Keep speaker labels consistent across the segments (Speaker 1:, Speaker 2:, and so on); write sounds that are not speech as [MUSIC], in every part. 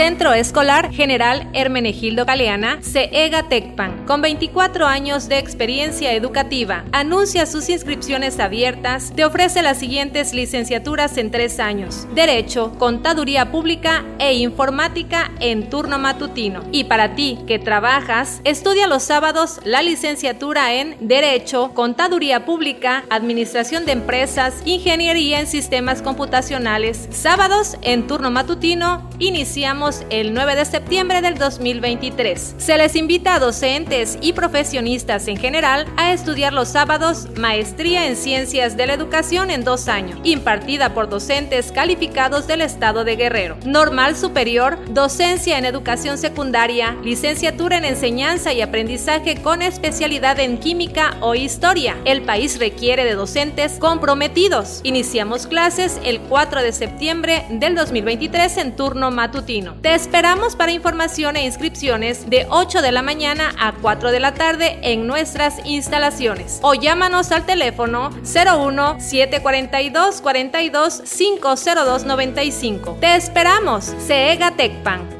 Speaker 1: Centro Escolar General Hermenegildo Galeana, CEGA Tecpan, con 24 años de experiencia educativa. Anuncia sus inscripciones abiertas. Te ofrece las siguientes licenciaturas en tres años: Derecho, Contaduría Pública e Informática en turno matutino. Y para ti que trabajas, estudia los sábados la licenciatura en Derecho, Contaduría Pública, Administración de Empresas, Ingeniería en Sistemas Computacionales. Sábados en turno matutino, iniciamos el 9 de septiembre del 2023. Se les invita a docentes y profesionistas en general a estudiar los sábados Maestría en Ciencias de la Educación en dos años, impartida por docentes calificados del Estado de Guerrero. Normal Superior, Docencia en Educación Secundaria, Licenciatura en Enseñanza y Aprendizaje con especialidad en Química o Historia. El país requiere de docentes comprometidos. Iniciamos clases el 4 de septiembre del 2023 en turno matutino. Te esperamos para información e inscripciones de 8 de la mañana a 4 de la tarde en nuestras instalaciones o llámanos al teléfono 01 742 42 502 95. Te esperamos, CEGA Tecpan.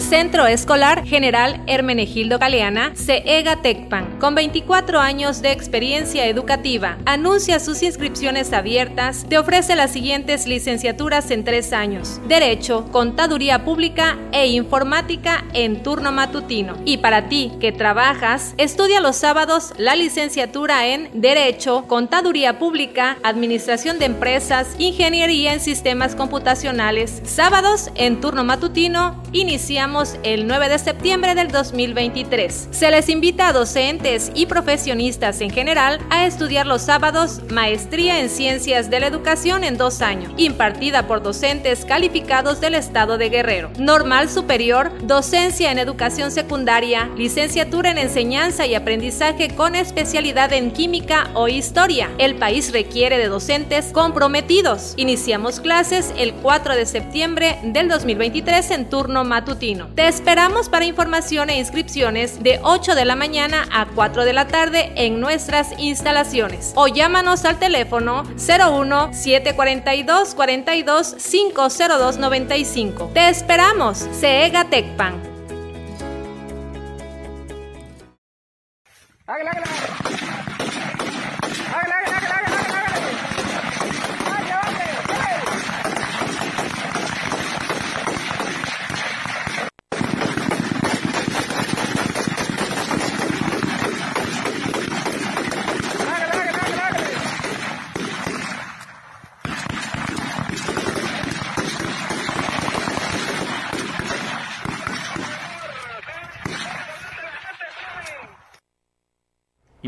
Speaker 1: Centro Escolar General Hermenegildo Galeana, CEGA Tecpan, con 24 años de experiencia educativa. Anuncia sus inscripciones abiertas. Te ofrece las siguientes licenciaturas en tres años: Derecho, Contaduría Pública e Informática en turno matutino. Y para ti que trabajas, estudia los sábados la licenciatura en Derecho, Contaduría Pública, Administración de Empresas, Ingeniería en Sistemas Computacionales. Sábados en turno matutino, iniciamos el 9 de septiembre del 2023. Se les invita a docentes y profesionistas en general a estudiar los sábados Maestría en Ciencias de la Educación en dos años, impartida por docentes calificados del Estado de Guerrero. Normal Superior, Docencia en Educación Secundaria, Licenciatura en Enseñanza y Aprendizaje con especialidad en Química o Historia. El país requiere de docentes comprometidos. Iniciamos clases el 4 de septiembre del 2023 en turno matutino. Te esperamos para información e inscripciones de 8 de la mañana a 4 de la tarde en nuestras instalaciones o llámanos al teléfono 01 742 42 502 95. Te esperamos, CEGA Tecpan.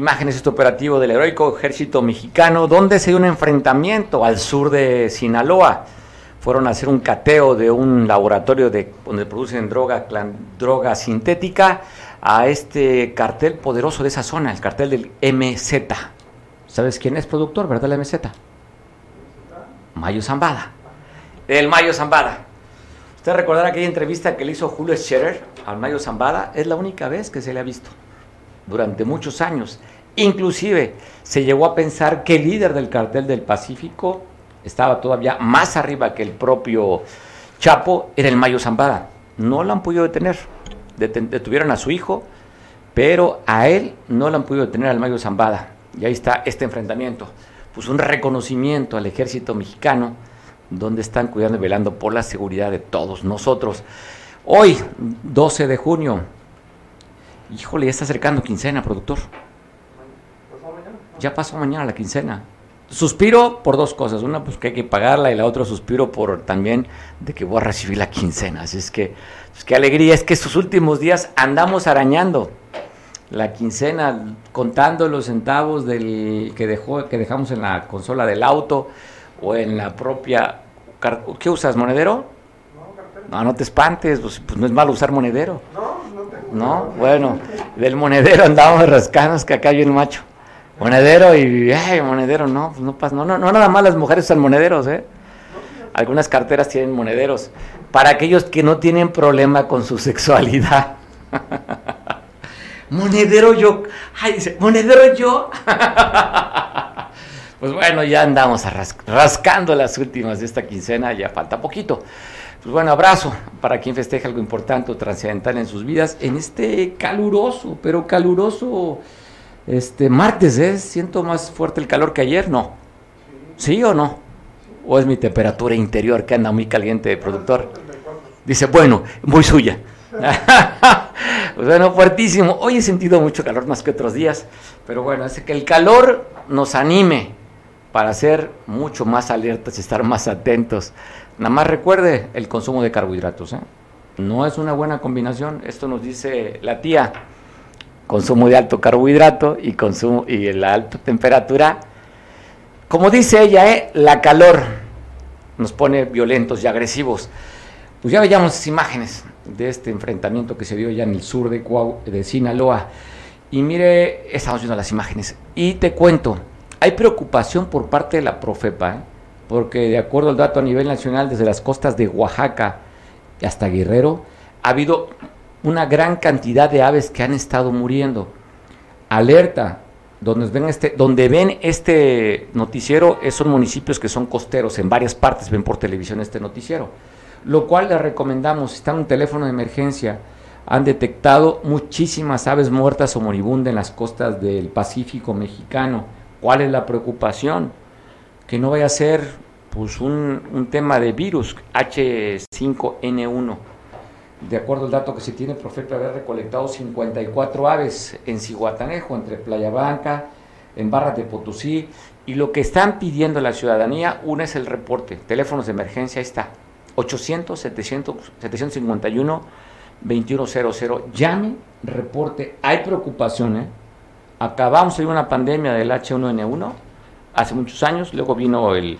Speaker 2: Imágenes de este operativo del heroico ejército mexicano, donde se dio un enfrentamiento al sur de Sinaloa. Fueron a hacer un cateo de un laboratorio de, donde producen droga, droga sintética a este cartel poderoso de esa zona, el cartel del MZ. ¿Sabes quién es productor, verdad, el MZ? Mayo Zambada. El Mayo Zambada. Usted recordará aquella entrevista que le hizo Julio Scherer al Mayo Zambada. Es la única vez que se le ha visto durante muchos años. Inclusive se llegó a pensar que el líder del cartel del Pacífico estaba todavía más arriba que el propio Chapo, era el Mayo Zambada. No lo han podido detener. Detuvieron a su hijo, pero a él no lo han podido detener al Mayo Zambada. Y ahí está este enfrentamiento. Pues un reconocimiento al ejército mexicano, donde están cuidando y velando por la seguridad de todos nosotros. Hoy, 12 de junio, híjole, ya está acercando quincena, productor ya pasó mañana la quincena. Suspiro por dos cosas. Una, pues que hay que pagarla y la otra suspiro por también de que voy a recibir la quincena. Así es que, pues, qué alegría. Es que estos últimos días andamos arañando la quincena, contando los centavos del que, dejó, que dejamos en la consola del auto o en la propia... ¿Qué usas, monedero? No, no te espantes, pues, pues, no es malo usar monedero. No, no tengo. ¿no? Bueno, del monedero andábamos rascanos que acá hay un macho. Monedero y, monedero, no, pues no pasa, no, no, no nada más las mujeres usan monederos, ¿eh? Algunas carteras tienen monederos. Para aquellos que no tienen problema con su sexualidad. [LAUGHS] monedero yo, ay, dice, monedero yo. [LAUGHS] pues bueno, ya andamos rascando las últimas de esta quincena, ya falta poquito. Pues bueno, abrazo para quien festeja algo importante o trascendental en sus vidas en este caluroso, pero caluroso este martes, ¿eh? Siento más fuerte el calor que ayer, ¿no? ¿Sí o no? ¿O es mi temperatura interior que anda muy caliente, productor? Dice, bueno, muy suya. [LAUGHS] pues bueno, fuertísimo. Hoy he sentido mucho calor más que otros días, pero bueno, hace que el calor nos anime para ser mucho más alertas y estar más atentos Nada más recuerde el consumo de carbohidratos. ¿eh? No es una buena combinación. Esto nos dice la tía. Consumo de alto carbohidrato y consumo y la alta temperatura. Como dice ella, ¿eh? la calor nos pone violentos y agresivos. Pues ya veíamos imágenes de este enfrentamiento que se dio ya en el sur de, de Sinaloa. Y mire, estamos viendo las imágenes. Y te cuento, hay preocupación por parte de la Profepa. ¿eh? porque de acuerdo al dato a nivel nacional, desde las costas de Oaxaca hasta Guerrero, ha habido una gran cantidad de aves que han estado muriendo. Alerta, donde ven este, donde ven este noticiero, son municipios que son costeros, en varias partes ven por televisión este noticiero. Lo cual les recomendamos, está en un teléfono de emergencia, han detectado muchísimas aves muertas o moribundas en las costas del Pacífico mexicano. ¿Cuál es la preocupación? Que no vaya a ser pues un, tema de virus H5N1. De acuerdo al dato que se tiene, Profeta haber recolectado 54 aves en Cihuatanejo, entre Playa Blanca, en Barra de Potosí, y lo que están pidiendo la ciudadanía, una es el reporte, teléfonos de emergencia, ahí está, 800 700 751 2100, llame, reporte, hay preocupación, ¿eh? acabamos de una pandemia del H1N1 hace muchos años, luego vino el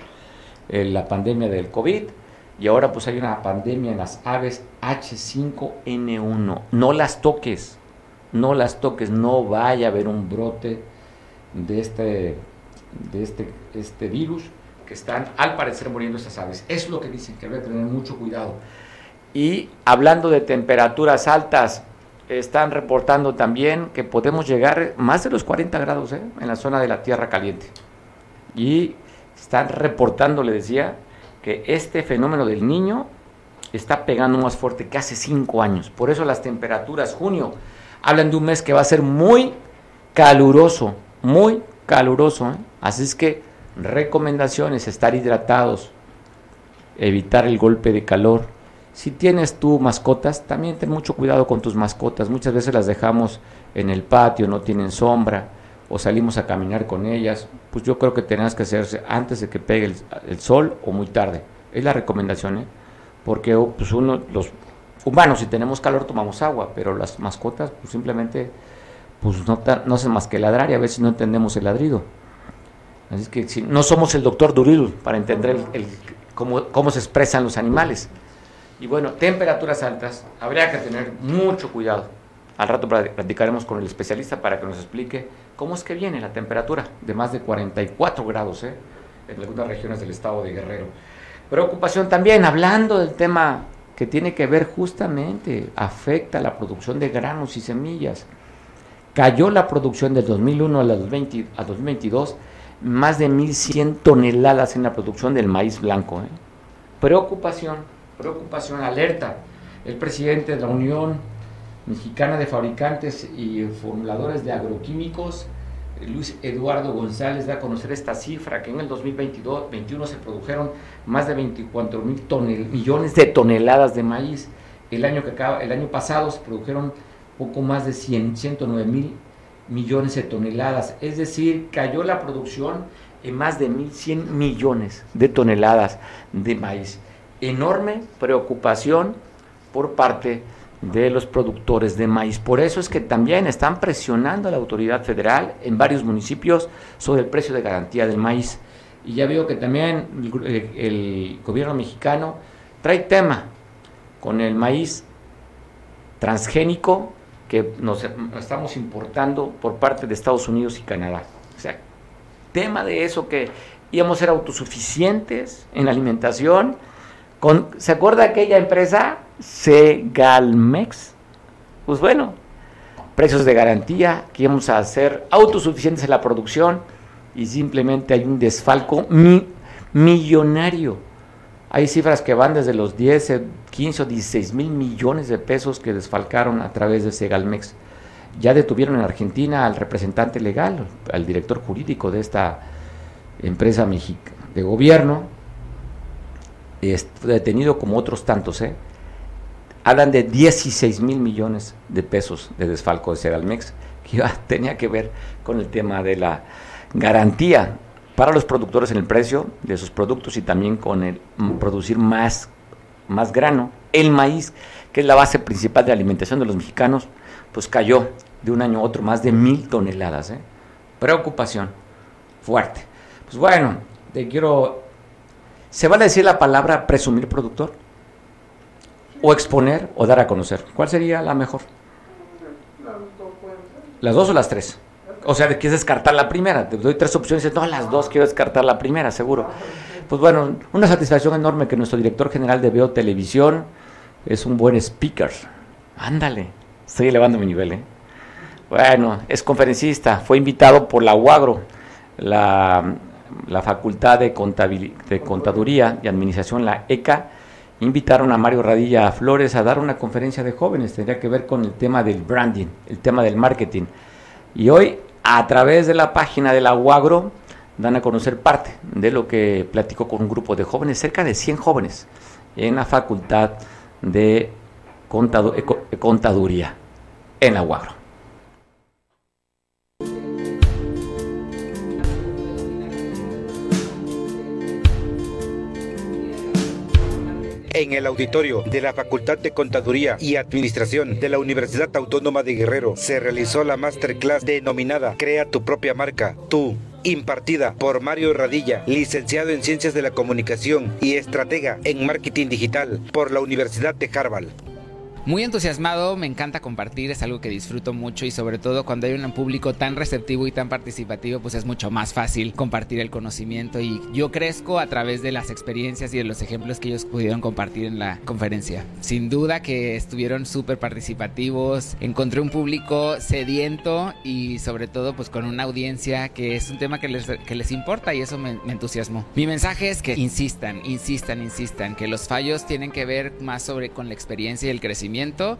Speaker 2: la pandemia del COVID y ahora pues hay una pandemia en las aves H5N1. No las toques, no las toques, no vaya a haber un brote de este, de este, este virus que están al parecer muriendo estas aves. Es lo que dicen, que hay que tener mucho cuidado. Y hablando de temperaturas altas, están reportando también que podemos llegar más de los 40 grados ¿eh? en la zona de la Tierra Caliente. Y están reportando, le decía, que este fenómeno del niño está pegando más fuerte que hace cinco años. Por eso las temperaturas, junio, hablan de un mes que va a ser muy caluroso, muy caluroso. ¿eh? Así es que recomendaciones, estar hidratados, evitar el golpe de calor. Si tienes tú mascotas, también ten mucho cuidado con tus mascotas. Muchas veces las dejamos en el patio, no tienen sombra o salimos a caminar con ellas, pues yo creo que tenés que hacerse antes de que pegue el, sol o muy tarde. Es la recomendación, ¿eh? Porque oh, pues uno, los humanos, si tenemos calor tomamos agua, pero las mascotas pues simplemente pues no, no hacen más que ladrar y a veces no entendemos el ladrido. Así que si, no somos el doctor Duril para entender el, cómo, cómo se expresan los animales. Y bueno, temperaturas altas, habría que tener mucho cuidado. Al rato platicaremos con el especialista para que nos explique cómo es que viene la temperatura de más de 44 grados ¿eh? en algunas regiones del estado de Guerrero. Preocupación también, hablando del tema que tiene que ver justamente, afecta la producción de granos y semillas. Cayó la producción del 2001 al 2022 más de 1.100 toneladas en la producción del maíz blanco. ¿eh? Preocupación, preocupación, alerta. El presidente de la Unión Mexicana de Fabricantes y Formuladores de Agroquímicos, Luis Eduardo González da a conocer esta cifra, que en el 2022-21 se produjeron más de 24 mil millones de toneladas de maíz. El año, que acaba, el año pasado se produjeron poco más de 100, 109 mil millones de toneladas. Es decir, cayó la producción en más de 1.100 millones de toneladas de maíz. Enorme preocupación por parte de de los productores de maíz. Por eso es que también están presionando a la autoridad federal en varios municipios sobre el precio de garantía del maíz. Y ya veo que también el, gobierno mexicano trae tema con el maíz transgénico que nos estamos importando por parte de Estados Unidos y Canadá. O sea, tema de eso que íbamos a ser autosuficientes en alimentación. ¿Se acuerda aquella empresa? Segalmex. Pues bueno, precios de garantía, que íbamos a ser autosuficientes en la producción y simplemente hay un desfalco millonario. Hay cifras que van desde los 10, 15 o 16 mil millones de pesos que desfalcaron a través de Segalmex. Ya detuvieron en Argentina al representante legal, al director jurídico de esta empresa mexicana de gobierno, detenido como otros tantos, ¿eh? Hablan de 16 mil millones de pesos de desfalco de Segalmex, que [LAUGHS] tenía que ver con el tema de la garantía para los productores en el precio de sus productos y también con el producir más, más grano. El maíz, que es la base principal de alimentación de los mexicanos, pues cayó de un año a otro más de mil toneladas. ¿eh? Preocupación fuerte. Pues bueno, te quiero... ¿Se vale decir la palabra presumir productor? ¿O exponer o dar a conocer? ¿Cuál sería la mejor? ¿Las dos o las tres? O sea, quieres descartar la primera. Te doy tres opciones. No, las dos quiero descartar la primera, seguro. Pues bueno, una satisfacción enorme que nuestro director general de Veo Televisión es un buen speaker. Ándale, estoy elevando mi nivel, ¿eh? Bueno, es conferencista, fue invitado por la UAGRO, la, Facultad de, de Contaduría y Administración, la ECA, invitaron a Mario Radilla Flores a dar una conferencia de jóvenes, tendría que ver con el tema del branding, el tema del marketing. Y hoy, a través de la página de la UAGRO, dan a conocer parte de lo que platicó con un grupo de jóvenes, cerca de 100 jóvenes, en la Facultad de Contaduría, en la UAGRO.
Speaker 3: En el auditorio de la Facultad de Contaduría y Administración de la Universidad Autónoma de Guerrero se realizó la masterclass denominada Crea tu propia marca, tú impartida por Mario Radilla, licenciado en Ciencias de la Comunicación y estratega en Marketing Digital por la Universidad de Harvard.
Speaker 4: Muy entusiasmado, me encanta compartir, es algo que disfruto mucho y sobre todo cuando hay un público tan receptivo y tan participativo, pues es mucho más fácil compartir el conocimiento y yo crezco a través de las experiencias y de los ejemplos que ellos pudieron compartir en la conferencia. Sin duda que estuvieron súper participativos, encontré un público sediento y sobre todo pues con una audiencia que es un tema que les, que les importa y eso me, me entusiasmó. Mi mensaje es que insistan, insistan, insistan, que los fallos tienen que ver más sobre con la experiencia y el crecimiento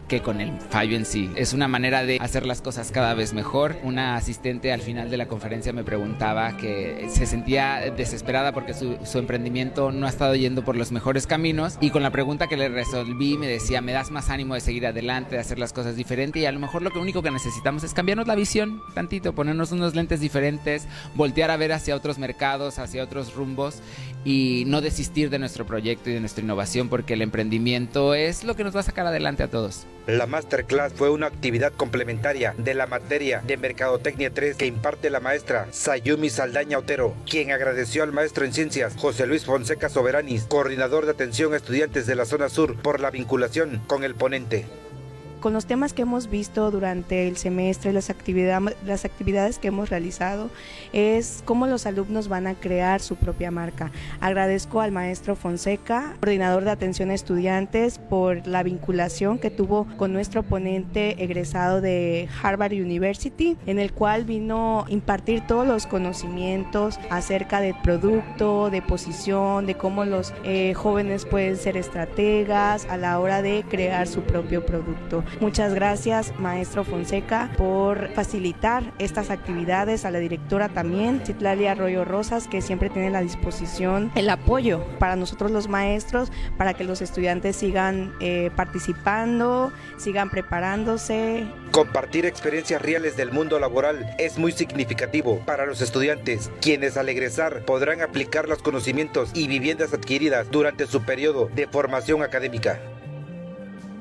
Speaker 4: que con el fallo en sí. Es una manera de hacer las cosas cada vez mejor. Una asistente al final de la conferencia me preguntaba que se sentía desesperada porque su, emprendimiento no ha estado yendo por los mejores caminos y con la pregunta que le resolví me decía, me das más ánimo de seguir adelante, de hacer las cosas diferentes y a lo mejor lo único que necesitamos es cambiarnos la visión tantito, ponernos unos lentes diferentes, voltear a ver hacia otros mercados, hacia otros rumbos y no desistir de nuestro proyecto y de nuestra innovación porque el emprendimiento es lo que nos va a sacar adelante a todos.
Speaker 3: La masterclass fue una actividad complementaria de la materia de Mercadotecnia 3 que imparte la maestra Sayumi Saldaña Otero, quien agradeció al maestro en ciencias José Luis Fonseca Soberanis, coordinador de atención a estudiantes de la zona sur, por la vinculación con el ponente
Speaker 5: con los temas que hemos visto durante el semestre, las, actividades, las actividades que hemos realizado, es cómo los alumnos van a crear su propia marca. Agradezco al maestro Fonseca, coordinador de atención a estudiantes, por la vinculación que tuvo con nuestro ponente egresado de Harvard University, en el cual vino a impartir todos los conocimientos acerca del producto, de posición, de cómo los eh, jóvenes pueden ser estrategas a la hora de crear su propio producto. Muchas gracias, maestro Fonseca, por facilitar estas actividades, a la directora también, Citlali Arroyo Rosas, que siempre tiene la disposición, el apoyo para nosotros los maestros, para que los estudiantes sigan eh, participando, sigan preparándose.
Speaker 3: Compartir experiencias reales del mundo laboral es muy significativo para los estudiantes, quienes al egresar podrán aplicar los conocimientos y viviendas adquiridas durante su periodo de formación académica.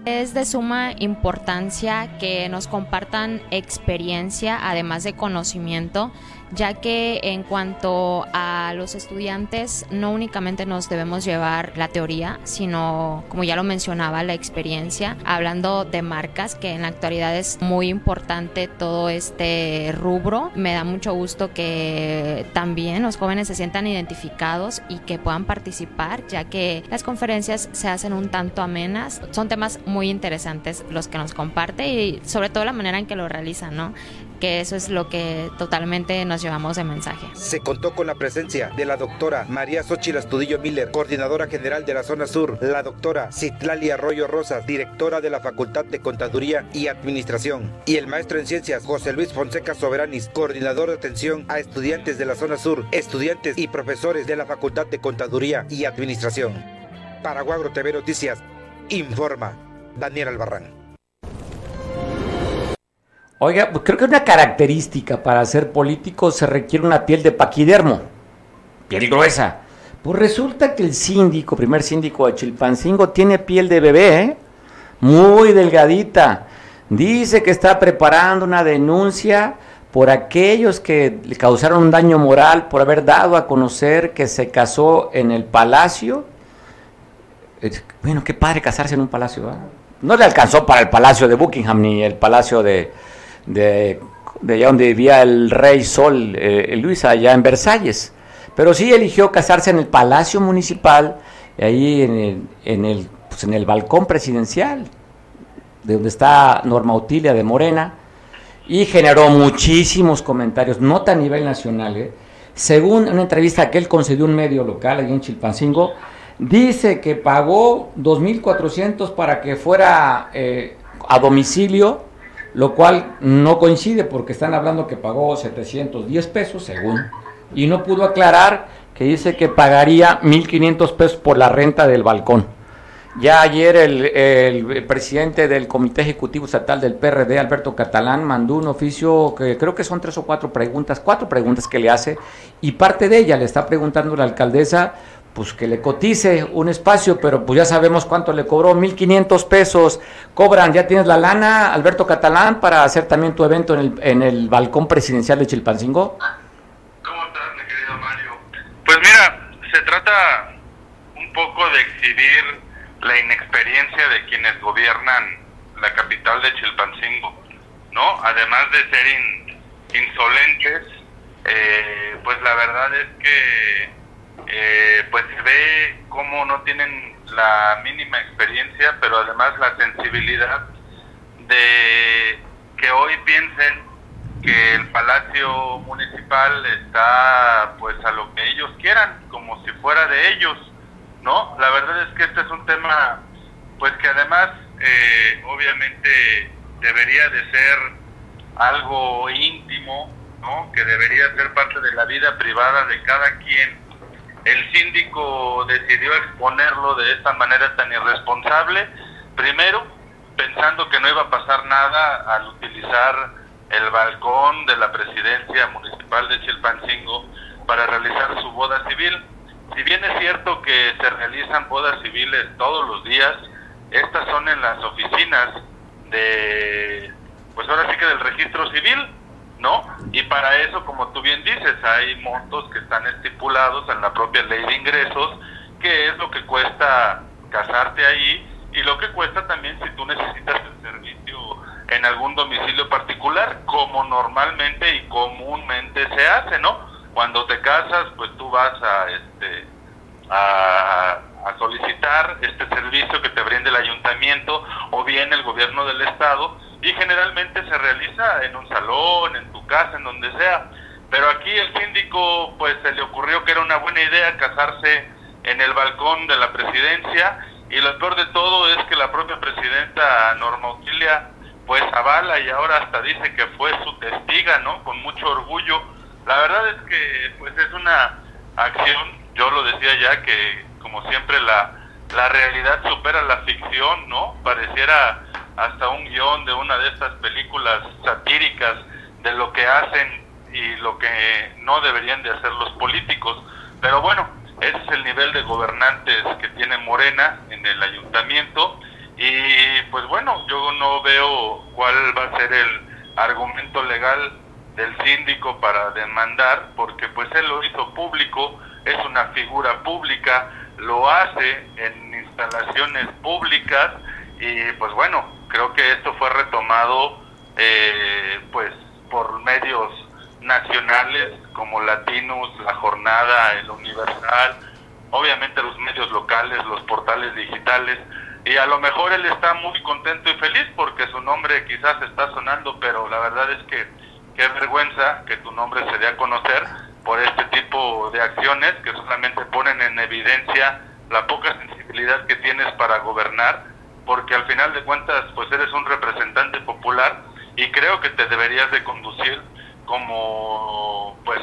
Speaker 6: Es de suma importancia que nos compartan experiencia, además de conocimiento, ya que en cuanto a los estudiantes no únicamente nos debemos llevar la teoría, sino como ya lo mencionaba, la experiencia, hablando de marcas, que en la actualidad es muy importante todo este rubro. Me da mucho gusto que también los jóvenes se sientan identificados y que puedan participar, ya que las conferencias se hacen un tanto amenas. Son temas muy interesantes los que nos comparte y sobre todo la manera en que lo realizan, ¿no? Que eso es lo que totalmente nos llevamos de mensaje.
Speaker 3: Se contó con la presencia de la doctora María Xochitl Astudillo Miller, coordinadora general de la zona sur, la doctora Citlali Arroyo Rosas, directora de la Facultad de Contaduría y Administración, y el maestro en ciencias José Luis Fonseca Soberanis, coordinador de atención a estudiantes de la zona sur, estudiantes y profesores de la Facultad de Contaduría y Administración. Paraguagro TV Noticias, informa Daniel Albarrán.
Speaker 2: Oiga, pues creo que una característica para ser político se requiere una piel de paquidermo, piel gruesa. Pues resulta que el síndico, primer síndico de Chilpancingo, tiene piel de bebé, ¿eh? muy delgadita. Dice que está preparando una denuncia por aquellos que le causaron un daño moral por haber dado a conocer que se casó en el palacio. Bueno, qué padre casarse en un palacio. ¿eh? No le alcanzó para el palacio de Buckingham ni el palacio de, de, allá donde vivía el rey Sol, eh, allá en Versalles. Pero sí eligió casarse en el Palacio Municipal, ahí en el, en el, pues en el balcón presidencial, de donde está Norma Utilia de Morena, y generó muchísimos comentarios, no a nivel nacional. ¿eh? Según una entrevista que él concedió un medio local, allí en Chilpancingo, dice que pagó 2.400 para que fuera eh, a domicilio lo cual no coincide porque están hablando que pagó 710 pesos, según, y no pudo aclarar que dice que pagaría 1.500 pesos por la renta del balcón. Ya ayer el, presidente del Comité Ejecutivo Estatal del PRD, Alberto Catalán, mandó un oficio que creo que son tres o cuatro preguntas, cuatro preguntas que le hace, y parte de ella le está preguntando la alcaldesa pues que le cotice un espacio, pero pues ya sabemos cuánto le cobró, 1.500 pesos. Cobran, ya tienes la lana, Alberto Catalán, para hacer también tu evento en el, en el balcón presidencial de Chilpancingo.
Speaker 7: ¿Cómo estás, mi querido Mario? Pues mira, se trata un poco de exhibir la inexperiencia de quienes gobiernan la capital de Chilpancingo, ¿no? Además de ser insolentes, eh, pues la verdad es que eh, pues se ve cómo no tienen la mínima experiencia, pero además la sensibilidad de que hoy piensen que el Palacio Municipal está pues a lo que ellos quieran, como si fuera de ellos, ¿no? La verdad es que este es un tema pues que además eh, obviamente debería de ser algo íntimo, ¿no? Que debería ser parte de la vida privada de cada quien el síndico decidió exponerlo de esta manera tan irresponsable, primero pensando que no iba a pasar nada al utilizar el balcón de la presidencia municipal de Chilpancingo para realizar su boda civil. Si bien es cierto que se realizan bodas civiles todos los días, estas son en las oficinas de, pues ahora sí que del registro civil, ¿no? Y para eso, como tú bien dices, hay montos que están estipulados en la propia ley de ingresos, que es lo que cuesta casarte ahí y lo que cuesta también si tú necesitas el servicio en algún domicilio particular, como normalmente y comúnmente se hace, ¿no? Cuando te casas, pues tú vas a este a, solicitar este servicio que te brinde el ayuntamiento o bien el gobierno del estado y generalmente se realiza en un salón, en tu casa, en donde sea. Pero aquí el síndico pues se le ocurrió que era una buena idea casarse en el balcón de la presidencia y lo peor de todo es que la propia presidenta Norma Auxilia pues avala y ahora hasta dice que fue su testiga, ¿no? Con mucho orgullo. La verdad es que pues es una acción, yo lo decía ya que como siempre la, la realidad supera la ficción, ¿no? Pareciera hasta un guion de una de estas películas satíricas de lo que hacen y lo que no deberían de hacer los políticos. Pero bueno, ese es el nivel de gobernantes que tiene Morena en el ayuntamiento y pues bueno, yo no veo cuál va a ser el argumento legal del síndico para demandar, porque pues él lo hizo público, es una figura pública, lo hace en instalaciones públicas y pues bueno, creo que esto fue retomado eh, pues por medios nacionales como Latinos, La Jornada, El Universal, obviamente los medios locales, los portales digitales, y a lo mejor él está muy contento y feliz porque su nombre quizás está sonando, pero la verdad es que qué vergüenza que tu nombre se dé a conocer por este tipo de acciones que solamente ponen en evidencia la poca sensibilidad que tienes para gobernar, porque al final de cuentas pues eres un representante popular y creo que te deberías de conducir como pues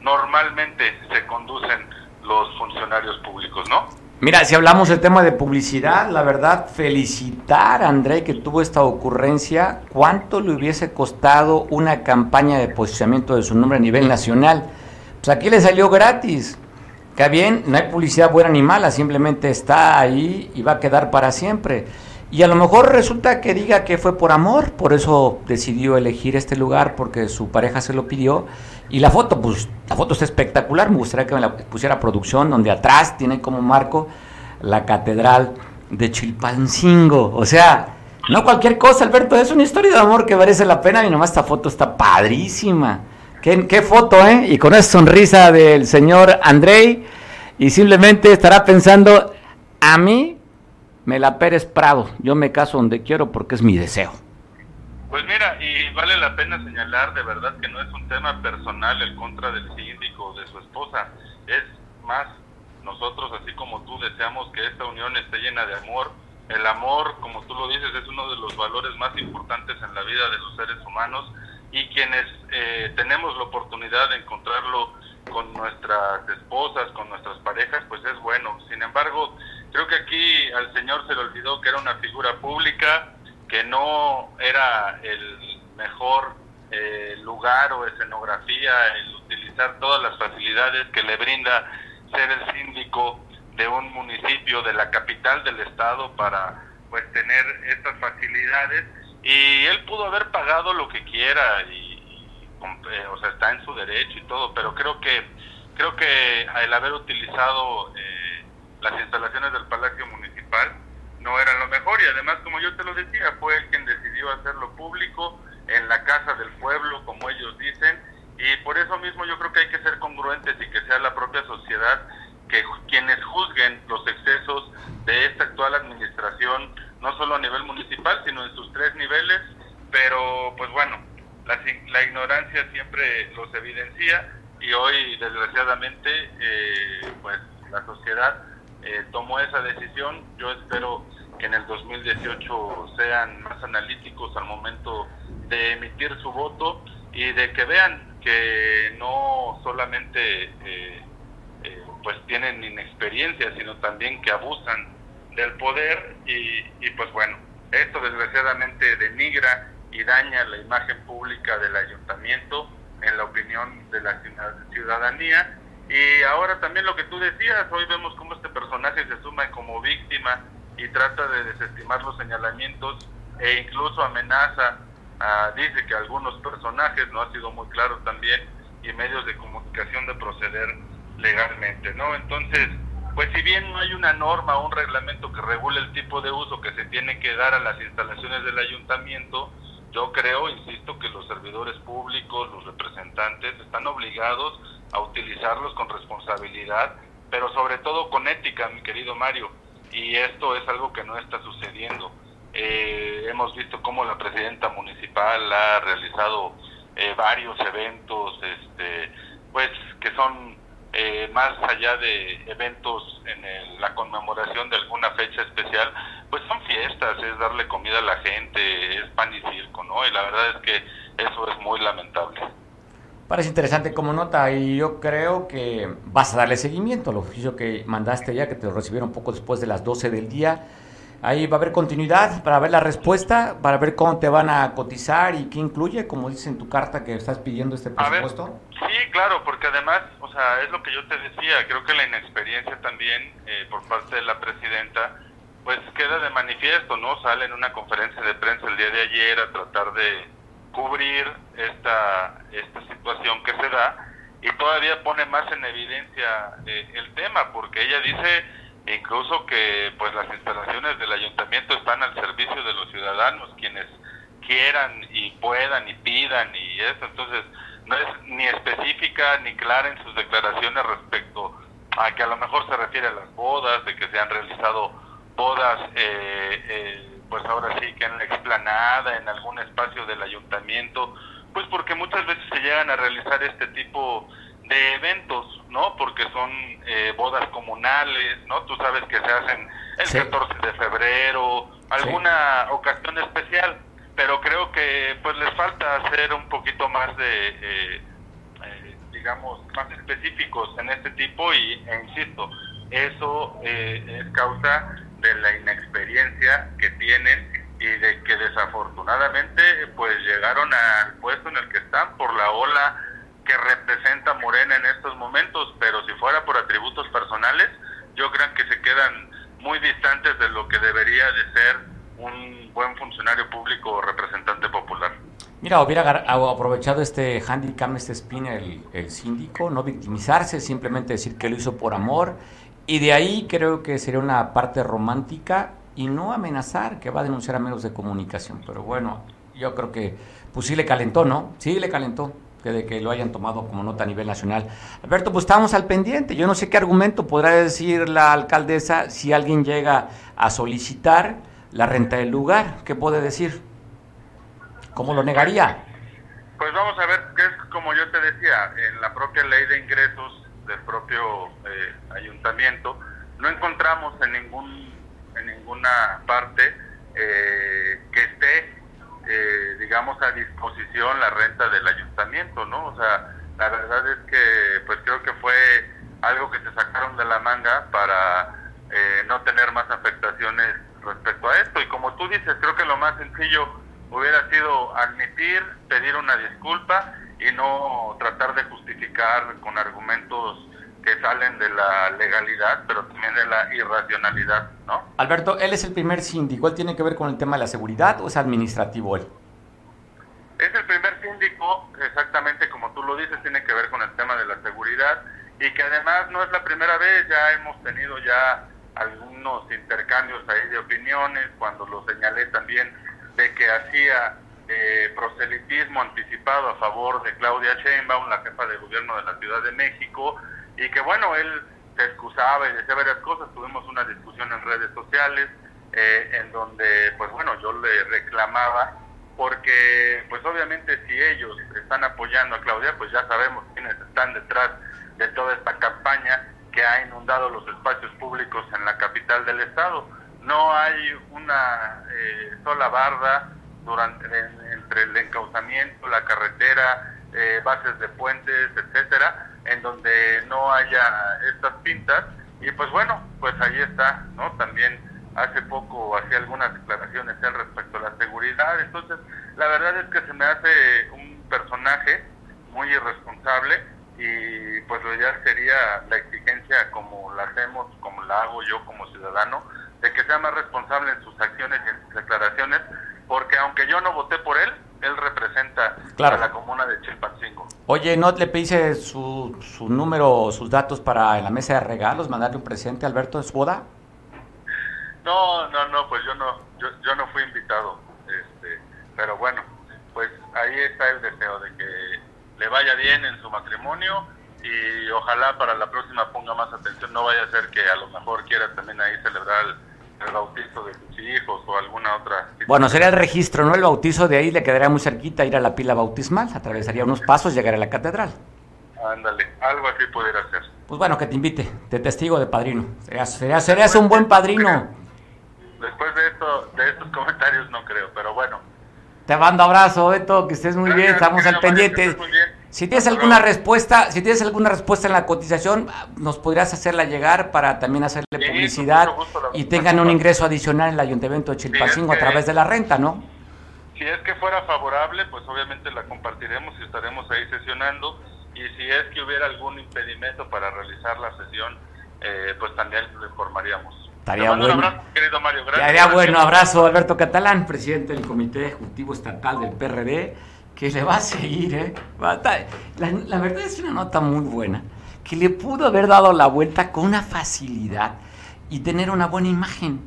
Speaker 7: normalmente se conducen los funcionarios públicos, ¿no?
Speaker 2: Mira, si hablamos del tema de publicidad, la verdad, felicitar a André que tuvo esta ocurrencia. ¿Cuánto le hubiese costado una campaña de posicionamiento de su nombre a nivel nacional? Aquí le salió gratis. Que bien, no hay publicidad buena ni mala, simplemente está ahí y va a quedar para siempre. Y a lo mejor resulta que diga que fue por amor, por eso decidió elegir este lugar porque su pareja se lo pidió. Y la foto, pues la foto está espectacular, me gustaría que me la pusiera producción, donde atrás tiene como marco la catedral de Chilpancingo. O sea, no cualquier cosa, Alberto, es una historia de amor que merece la pena y nomás esta foto está padrísima. ¿Qué, qué foto, eh? Y con esa sonrisa del señor Andrei y simplemente estará pensando, a mí me la Pérez Prado, yo me caso donde quiero porque es mi deseo.
Speaker 7: Pues mira, y vale la pena señalar de verdad que no es un tema personal el contra del síndico o de su esposa, es más nosotros así como tú deseamos que esta unión esté llena de amor. El amor, como tú lo dices, es uno de los valores más importantes en la vida de los seres humanos y quienes eh, tenemos la oportunidad de encontrarlo con nuestras esposas, con nuestras parejas, pues es bueno. Sin embargo, Creo que aquí al señor se le olvidó que era una figura pública, que no era el mejor eh, lugar o escenografía el utilizar todas las facilidades que le brinda ser el síndico de un municipio de la capital del estado para pues tener estas facilidades y él pudo haber pagado lo que quiera y, eh, o sea está en su derecho y todo pero creo que creo que el haber utilizado eh, las instalaciones del Palacio Municipal no eran lo mejor y además, como yo te lo decía, fue el quien decidió hacerlo público en la casa del pueblo, como ellos dicen, y por eso mismo yo creo que hay que ser congruentes y que sea la propia sociedad que quienes juzguen los excesos de esta actual administración, no solo a nivel municipal, sino en sus tres niveles, pero pues bueno, la, la ignorancia siempre los evidencia y hoy desgraciadamente eh, pues la sociedad eh, tomó esa decisión. Yo espero que en el 2018 sean más analíticos al momento de emitir su voto y de que vean que no solamente eh, eh, pues tienen inexperiencia, sino también que abusan del poder y, y pues bueno, esto desgraciadamente denigra y daña la imagen pública del ayuntamiento en la opinión de la ciudadanía y ahora también lo que tú decías, hoy vemos cómo este personaje se suma como víctima y trata de desestimar los señalamientos e incluso amenaza, dice que algunos personajes, no ha sido muy claro también, y medios de comunicación de proceder legalmente, ¿no? Entonces, pues si bien no hay una norma o un reglamento que regule el tipo de uso que se tiene que dar a las instalaciones del ayuntamiento, yo creo, insisto, que los servidores públicos, los representantes, están obligados a utilizarlos con responsabilidad, pero sobre todo con ética, mi querido Mario. Y esto es algo que no está sucediendo. Eh, hemos visto cómo la presidenta municipal ha realizado eh, varios eventos, este, pues que son eh, más allá de eventos en la conmemoración de alguna fecha especial, pues son fiestas, es darle comida a la gente, es pan y circo, ¿no? Y la verdad es que eso es muy lamentable.
Speaker 2: Parece interesante como nota y yo creo que vas a darle seguimiento al oficio que mandaste ya, que te lo recibieron poco después de las 12 del día. Ahí va a haber continuidad para ver la respuesta, para ver cómo te van a cotizar y qué incluye, como dice en tu carta que estás pidiendo este presupuesto.
Speaker 7: sí, claro, porque además, o sea, es lo que yo te decía, creo que la inexperiencia también eh, por parte de la presidenta, pues queda de manifiesto, ¿no? Sale en una conferencia de prensa el día de ayer a tratar de cubrir esta, esta situación que se da y todavía pone más en evidencia eh, el tema porque ella dice incluso que pues las instalaciones del ayuntamiento están al servicio de los ciudadanos quienes quieran y puedan y pidan y eso entonces no es ni específica ni clara en sus declaraciones respecto a que a lo mejor se refiere a las bodas de que se han realizado bodas eh, eh, pues ahora sí que en la explanada en algún espacio del ayuntamiento pues porque muchas veces se llegan a realizar este tipo de eventos, ¿no? Porque son eh, bodas comunales, ¿no? Tú sabes que se hacen el 14 de febrero, alguna ocasión especial, pero creo que pues les falta hacer un poquito más de, eh, eh, digamos, más específicos en este tipo y, e insisto, eso es causa de la inexperiencia que tienen y de que desafortunadamente pues llegaron al puesto en el que están por la ola que representa Morena en estos momentos, pero si fuera por atributos personales, yo creo que se quedan muy distantes de lo que debería de ser un buen funcionario público o representante popular.
Speaker 2: Mira, hubiera aprovechado este handicap, este spin, el, el síndico, no victimizarse, simplemente decir que lo hizo por amor, y de ahí creo que sería una parte romántica y no amenazar que va a denunciar a medios de comunicación. Pero bueno, yo creo que pues sí le calentó, ¿no? Sí le calentó que de que lo hayan tomado como nota a nivel nacional. Alberto, pues estamos al pendiente. Yo no sé qué argumento podrá decir la alcaldesa si alguien llega a solicitar la renta del lugar. ¿Qué puede decir? ¿Cómo lo negaría?
Speaker 7: Pues vamos a ver, que es como yo te decía, en la propia ley de ingresos del propio eh, ayuntamiento, no encontramos en ningún en ninguna parte eh, que esté, eh, digamos, a disposición la renta del ayuntamiento, ¿no? O sea, la verdad es que, pues creo que fue algo que se sacaron de la manga para eh, no tener más afectaciones respecto a esto. Y como tú dices, creo que lo más sencillo hubiera sido admitir, pedir una disculpa y no tratar de justificar con argumentos que salen de la legalidad, pero también de la irracionalidad, ¿no?
Speaker 2: Alberto, él es el primer síndico, ¿él tiene que ver con el tema de la seguridad o es administrativo él?
Speaker 7: Es el primer síndico, exactamente como tú lo dices, tiene que ver con el tema de la seguridad y que además no es la primera vez, ya hemos tenido ya algunos intercambios ahí de opiniones, cuando lo señalé también de que hacía eh, proselitismo anticipado a favor de Claudia Sheinbaum, la jefa de gobierno de la Ciudad de México, y que bueno, él se excusaba y decía varias cosas, tuvimos una discusión en redes sociales eh, en donde pues bueno, yo le reclamaba porque pues obviamente si ellos están apoyando a Claudia, pues ya sabemos quiénes están detrás de toda esta campaña que ha inundado los espacios públicos en la capital del estado. No hay una eh, sola barda durante entre el encauzamiento, la carretera, eh, bases de puentes, etcétera, en donde no haya estas pintas. Y pues bueno, pues ahí está, ¿no? También hace poco hacía algunas declaraciones él respecto a la seguridad. Entonces, la verdad es que se me hace un personaje muy irresponsable y pues lo ideal sería la exigencia como la hacemos, como la hago yo como ciudadano, de que sea más responsable en sus acciones y en sus declaraciones, porque aunque yo no voté por él, él representa a la comuna de Chilpancingo.
Speaker 2: Oye, ¿no le pediste su, su número, sus datos para en la mesa de regalos, mandarle un presente a Alberto en su boda?
Speaker 7: No, no, no, pues yo no, yo, yo no fui invitado, este, pero bueno, pues ahí está el deseo de que le vaya bien en su matrimonio y ojalá para la próxima ponga más atención, no vaya a ser que a lo mejor quiera también ahí celebrar el el bautizo de sus hijos o alguna otra.
Speaker 2: Bueno, sería el registro, ¿no? El bautizo de ahí le quedaría muy cerquita ir a la pila bautismal, atravesaría unos pasos, llegaría a la catedral.
Speaker 7: Ándale, algo así pudiera ser.
Speaker 2: Pues bueno, que te invite, de testigo de padrino. Serías, serías, un buen padrino.
Speaker 7: Después de, esto, de estos comentarios no creo, pero bueno.
Speaker 2: Te mando abrazo, Beto, que estés muy bien, estamos al pendiente. Si tienes alguna respuesta, si tienes alguna respuesta en la cotización, nos podrías hacerla llegar para también hacerle publicidad y tengan un ingreso adicional en el Ayuntamiento de Chilpancingo a través de la renta, ¿no?
Speaker 7: Si es que fuera favorable, pues obviamente la compartiremos y estaremos ahí sesionando. Y si es que hubiera algún impedimento para realizar la sesión, eh, pues también lo informaríamos.
Speaker 2: Estaría bueno. Un abrazo, querido Mario. Gracias. Estaría bueno. Abrazo, Alberto Catalán, presidente del Comité Ejecutivo Estatal del PRD que le va a seguir, ¿eh? La, la verdad es una nota muy buena, que le pudo haber dado la vuelta con una facilidad y tener una buena imagen.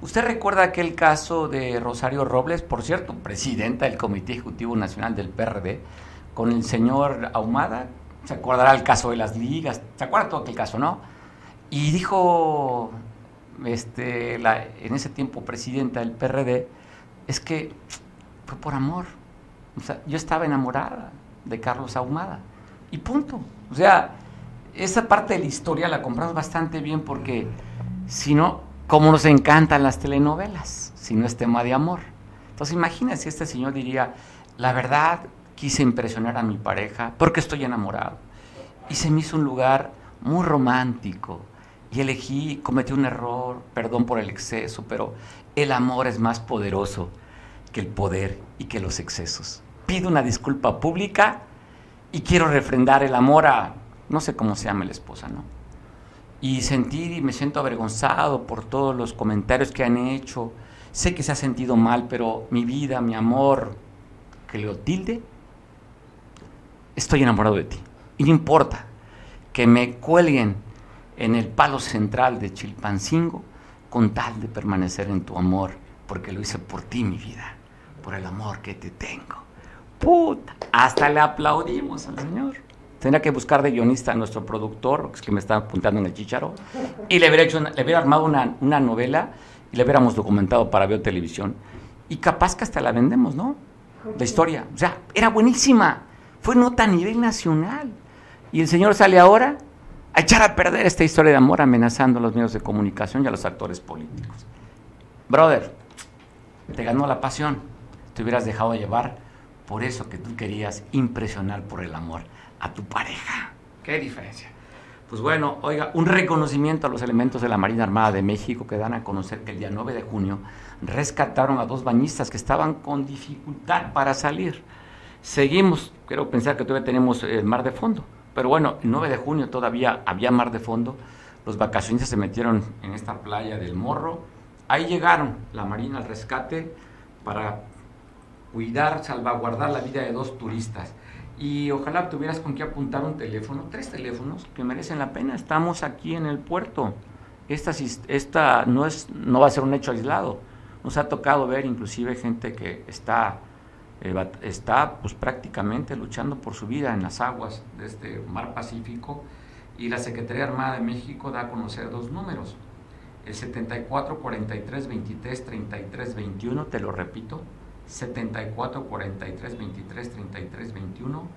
Speaker 2: ¿Usted recuerda aquel caso de Rosario Robles, por cierto, presidenta del Comité Ejecutivo Nacional del PRD, con el señor Ahumada? Se acordará el caso de las ligas, se acuerda todo aquel caso, ¿no? Y dijo este, la, en ese tiempo presidenta del PRD, es que fue por amor. O sea, yo estaba enamorada de Carlos Ahumada. Y punto. O sea, esa parte de la historia la compramos bastante bien porque si no, como nos encantan las telenovelas, si no es tema de amor. Entonces imagínense este señor diría, la verdad, quise impresionar a mi pareja porque estoy enamorado. Y se me hizo un lugar muy romántico. Y elegí, cometí un error, perdón por el exceso, pero el amor es más poderoso que el poder y que los excesos. Pido una disculpa pública y quiero refrendar el amor a, no sé cómo se llama la esposa, ¿no? Y sentir y me siento avergonzado por todos los comentarios que han hecho. Sé que se ha sentido mal, pero mi vida, mi amor, que lo tilde, estoy enamorado de ti. Y no importa que me cuelguen en el palo central de Chilpancingo con tal de permanecer en tu amor, porque lo hice por ti, mi vida por el amor que te tengo. Puta, hasta le aplaudimos al Señor. Tendría que buscar de guionista a nuestro productor, que es que me está apuntando en el chicharo, y le hubiera, hecho le hubiera armado una, una, novela y le hubiéramos documentado para ver televisión. Y capaz que hasta la vendemos, ¿no? La historia. O sea, era buenísima. Fue nota a nivel nacional. Y el Señor sale ahora a echar a perder esta historia de amor amenazando a los medios de comunicación y a los actores políticos. Brother, te ganó la pasión te hubieras dejado llevar por eso que tú querías impresionar por el amor a tu pareja. ¿Qué diferencia? Pues bueno, oiga, un reconocimiento a los elementos de la Marina Armada de México que dan a conocer que el día 9 de junio rescataron a dos bañistas que estaban con dificultad para salir. Seguimos, quiero pensar que todavía tenemos el mar de fondo, pero bueno, el 9 de junio todavía había mar de fondo. Los vacacionistas se metieron en esta playa del Morro. Ahí llegaron la Marina al rescate para cuidar, salvaguardar la vida de dos turistas. Y ojalá tuvieras con qué apuntar un teléfono, tres teléfonos que merecen la pena. Estamos aquí en el puerto. Esta, esta no, es, no va a ser un hecho aislado. Nos ha tocado ver inclusive gente que está, eh, está pues, prácticamente luchando por su vida en las aguas de este mar Pacífico y la Secretaría Armada de México da a conocer dos números. El 74 43 23 33 21, te lo repito, 74 43 23 33 21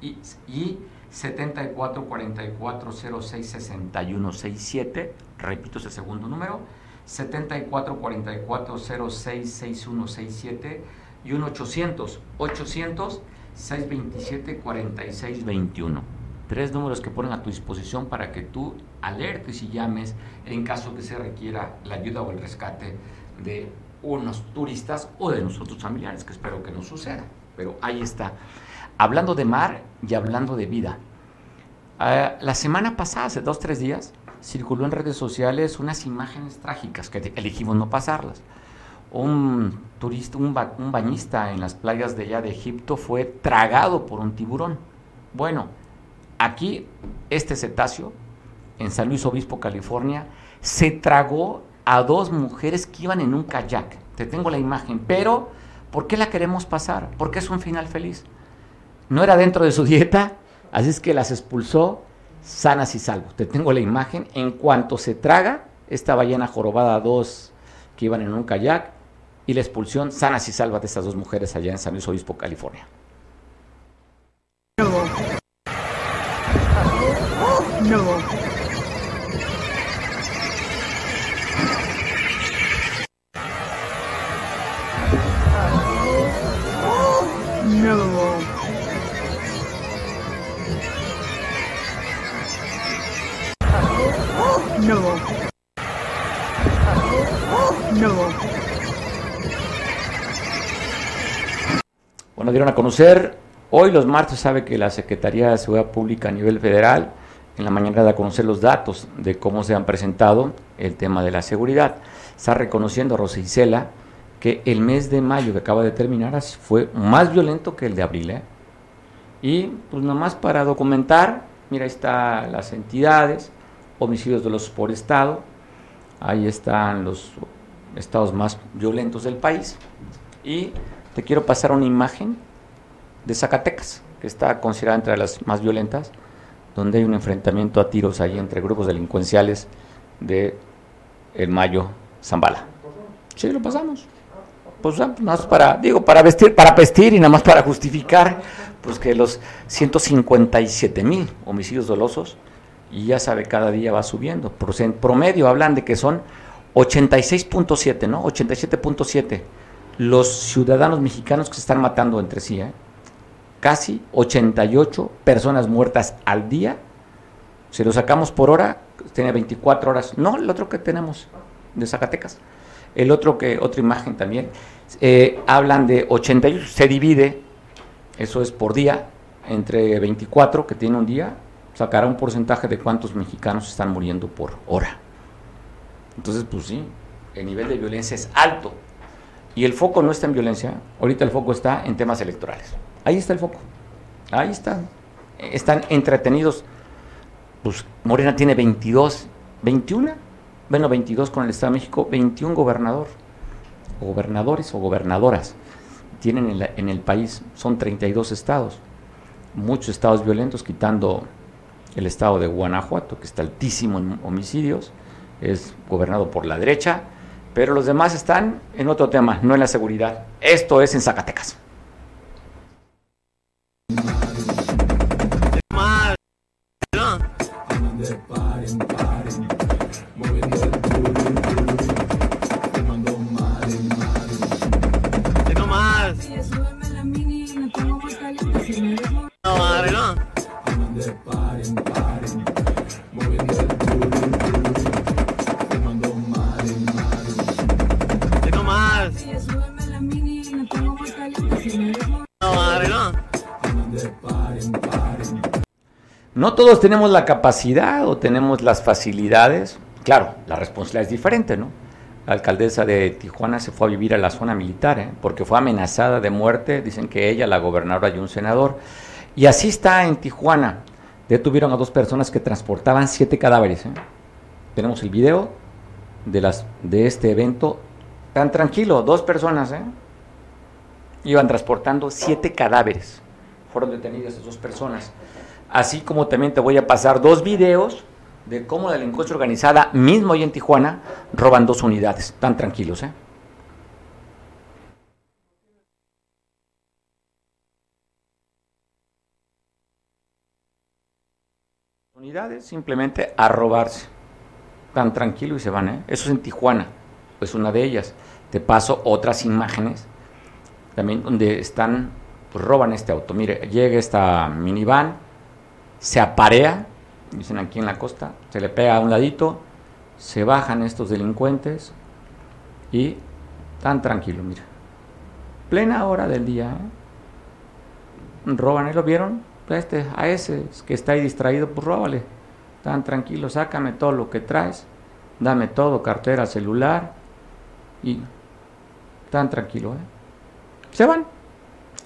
Speaker 2: y, y 74 44 06 61 67, repito ese segundo número, 74 44 06 61 67 y un 800 800 627 46 21. Tres números que ponen a tu disposición para que tú alertes y llames en caso que se requiera la ayuda o el rescate de unos turistas o de nosotros familiares, que espero que no suceda. Pero ahí está. Hablando de mar y hablando de vida. Ah, la semana pasada, hace dos, tres días, circuló en redes sociales unas imágenes trágicas que elegimos no pasarlas. Un turista, un, bañista en las playas de allá de Egipto fue tragado por un tiburón. Bueno, aquí este cetáceo, en San Luis Obispo, California, se tragó a dos mujeres que iban en un kayak. Te tengo la imagen, pero ¿por qué la queremos pasar? Porque es un final feliz. No era dentro de su dieta, así es que las expulsó sanas y salvos. Te tengo la imagen. En cuanto se traga esta ballena jorobada dos que iban en un kayak y la expulsión sanas y salvas de estas dos mujeres allá en San Luis Obispo, California. Dieron a conocer, hoy los martes sabe que la Secretaría de Seguridad Pública a nivel federal, en la mañana da a conocer los datos de cómo se han presentado el tema de la seguridad. Está reconociendo Rosa Isela que el mes de mayo que acaba de terminar fue más violento que el de abril. ¿eh? Y pues nomás para documentar, mira, ahí están las entidades, homicidios de los por estado, ahí están los estados más violentos del país. Y te quiero pasar una imagen de Zacatecas, que está considerada entre las más violentas, donde hay un enfrentamiento a tiros ahí entre grupos delincuenciales de el Mayo Zambala. Sí, lo pasamos. Pues nada más para, digo, para vestir, para vestir y nada más para justificar, pues que los 157 mil homicidios dolosos, y ya sabe, cada día va subiendo. En promedio hablan de que son 86.7, ¿no? 87.7 los ciudadanos mexicanos que se están matando entre sí, ¿eh? casi 88 personas muertas al día. Si lo sacamos por hora, tiene 24 horas. No, el otro que tenemos de Zacatecas. El otro que, otra imagen también, eh, hablan de 88, se divide, eso es por día, entre 24 que tiene un día, sacará un porcentaje de cuántos mexicanos están muriendo por hora. Entonces, pues sí, el nivel de violencia es alto. Y el foco no está en violencia, ahorita el foco está en temas electorales. Ahí está el foco. Ahí están. Están entretenidos. Pues Morena tiene 22, 21, bueno, 22 con el Estado de México, 21 gobernador, gobernadores o gobernadoras tienen en, en el país. Son 32 estados. Muchos estados violentos, quitando el estado de Guanajuato, que está altísimo en homicidios, es gobernado por la derecha pero los demás están en otro tema, no en la seguridad. Esto es en Zacatecas. No todos tenemos la capacidad o tenemos las facilidades. Claro, la responsabilidad es diferente, ¿no? La alcaldesa de Tijuana se fue a vivir a la zona militar, ¿eh? porque fue amenazada de muerte, dicen que ella, la gobernadora y un senador. Y así está en Tijuana. Detuvieron a dos personas que transportaban siete cadáveres. ¿eh? Tenemos el video de, las, de este evento. Tan tranquilo, dos personas, ¿eh? Iban transportando siete cadáveres. Fueron detenidas esas dos personas así como también te voy a pasar dos videos de cómo la delincuencia organizada, mismo ahí en Tijuana, roban dos unidades. Tan tranquilos, ¿eh? Unidades simplemente a robarse. Tan tranquilo y se van, ¿eh? Eso es en Tijuana, pues una de ellas. Te paso otras imágenes también donde están, pues roban este auto. Mire, llega esta minivan, se aparea, dicen aquí en la costa, se le pega a un ladito, se bajan estos delincuentes y tan tranquilo, mira. Plena hora del día, ¿eh? roban, ¿y lo vieron? Este, a ese que está ahí distraído, pues róbale. Tan tranquilo, sácame todo lo que traes, dame todo, cartera, celular y tan tranquilo, ¿eh? Se van.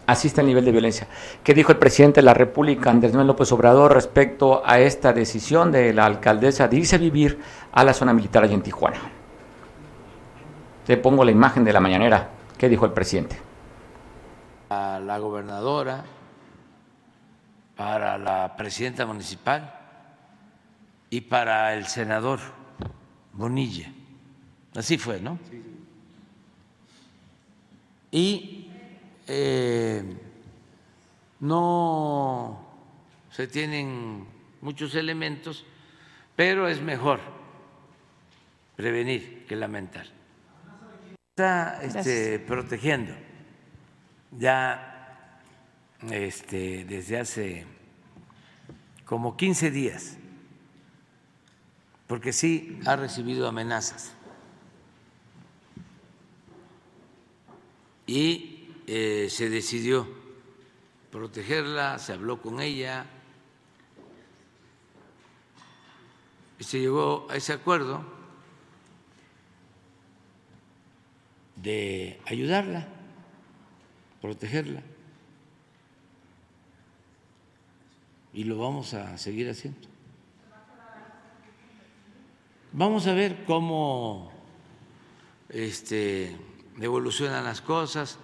Speaker 2: Así está el nivel de violencia. ¿Qué dijo el presidente de la República, Andrés Manuel López Obrador, respecto a esta decisión de la alcaldesa de irse a vivir a la zona militar allá en Tijuana? Te pongo la imagen de la mañanera. ¿Qué dijo el presidente?
Speaker 8: A la gobernadora, para la presidenta municipal y para el senador Bonilla. Así fue, ¿no? Y eh, no se tienen muchos elementos, pero es mejor prevenir que lamentar. Está este, protegiendo ya este, desde hace como 15 días, porque sí ha recibido amenazas. Y eh, se decidió protegerla, se habló con ella y se llegó a ese acuerdo de ayudarla, protegerla. Y lo vamos a seguir haciendo. Vamos a ver cómo este, evolucionan las cosas,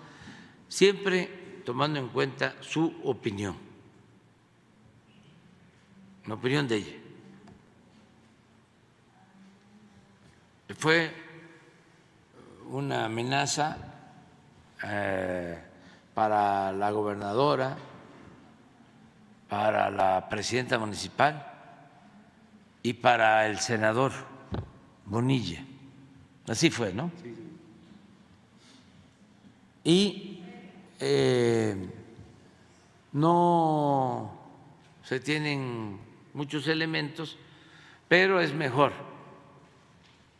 Speaker 8: siempre tomando en cuenta su opinión, la opinión de ella. Fue una amenaza eh, para la gobernadora, para la presidenta municipal y para el senador Bonilla. Así fue, ¿no? Y eh, no se tienen muchos elementos, pero es mejor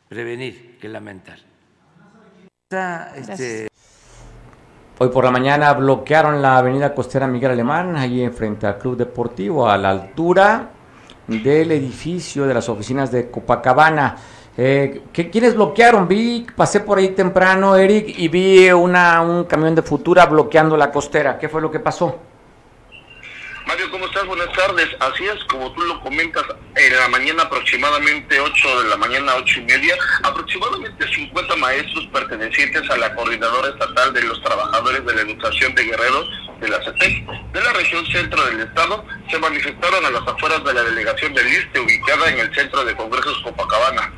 Speaker 8: prevenir que lamentar.
Speaker 2: Este... Hoy por la mañana bloquearon la avenida costera Miguel Alemán, allí frente al Club Deportivo, a la altura del edificio de las oficinas de Copacabana. Eh, ¿qué, ¿Quiénes bloquearon? Vi, pasé por ahí temprano, Eric, y vi una, un camión de Futura bloqueando la costera. ¿Qué fue lo que pasó?
Speaker 9: Mario, ¿cómo estás? Buenas tardes. Así es, como tú lo comentas, en la mañana aproximadamente 8 de la mañana, 8 y media, aproximadamente 50 maestros pertenecientes a la Coordinadora Estatal de los Trabajadores de la Educación de Guerrero, de la CETEC, de la región centro del estado, se manifestaron a las afueras de la delegación del ISTE, ubicada en el centro de congresos Copacabana.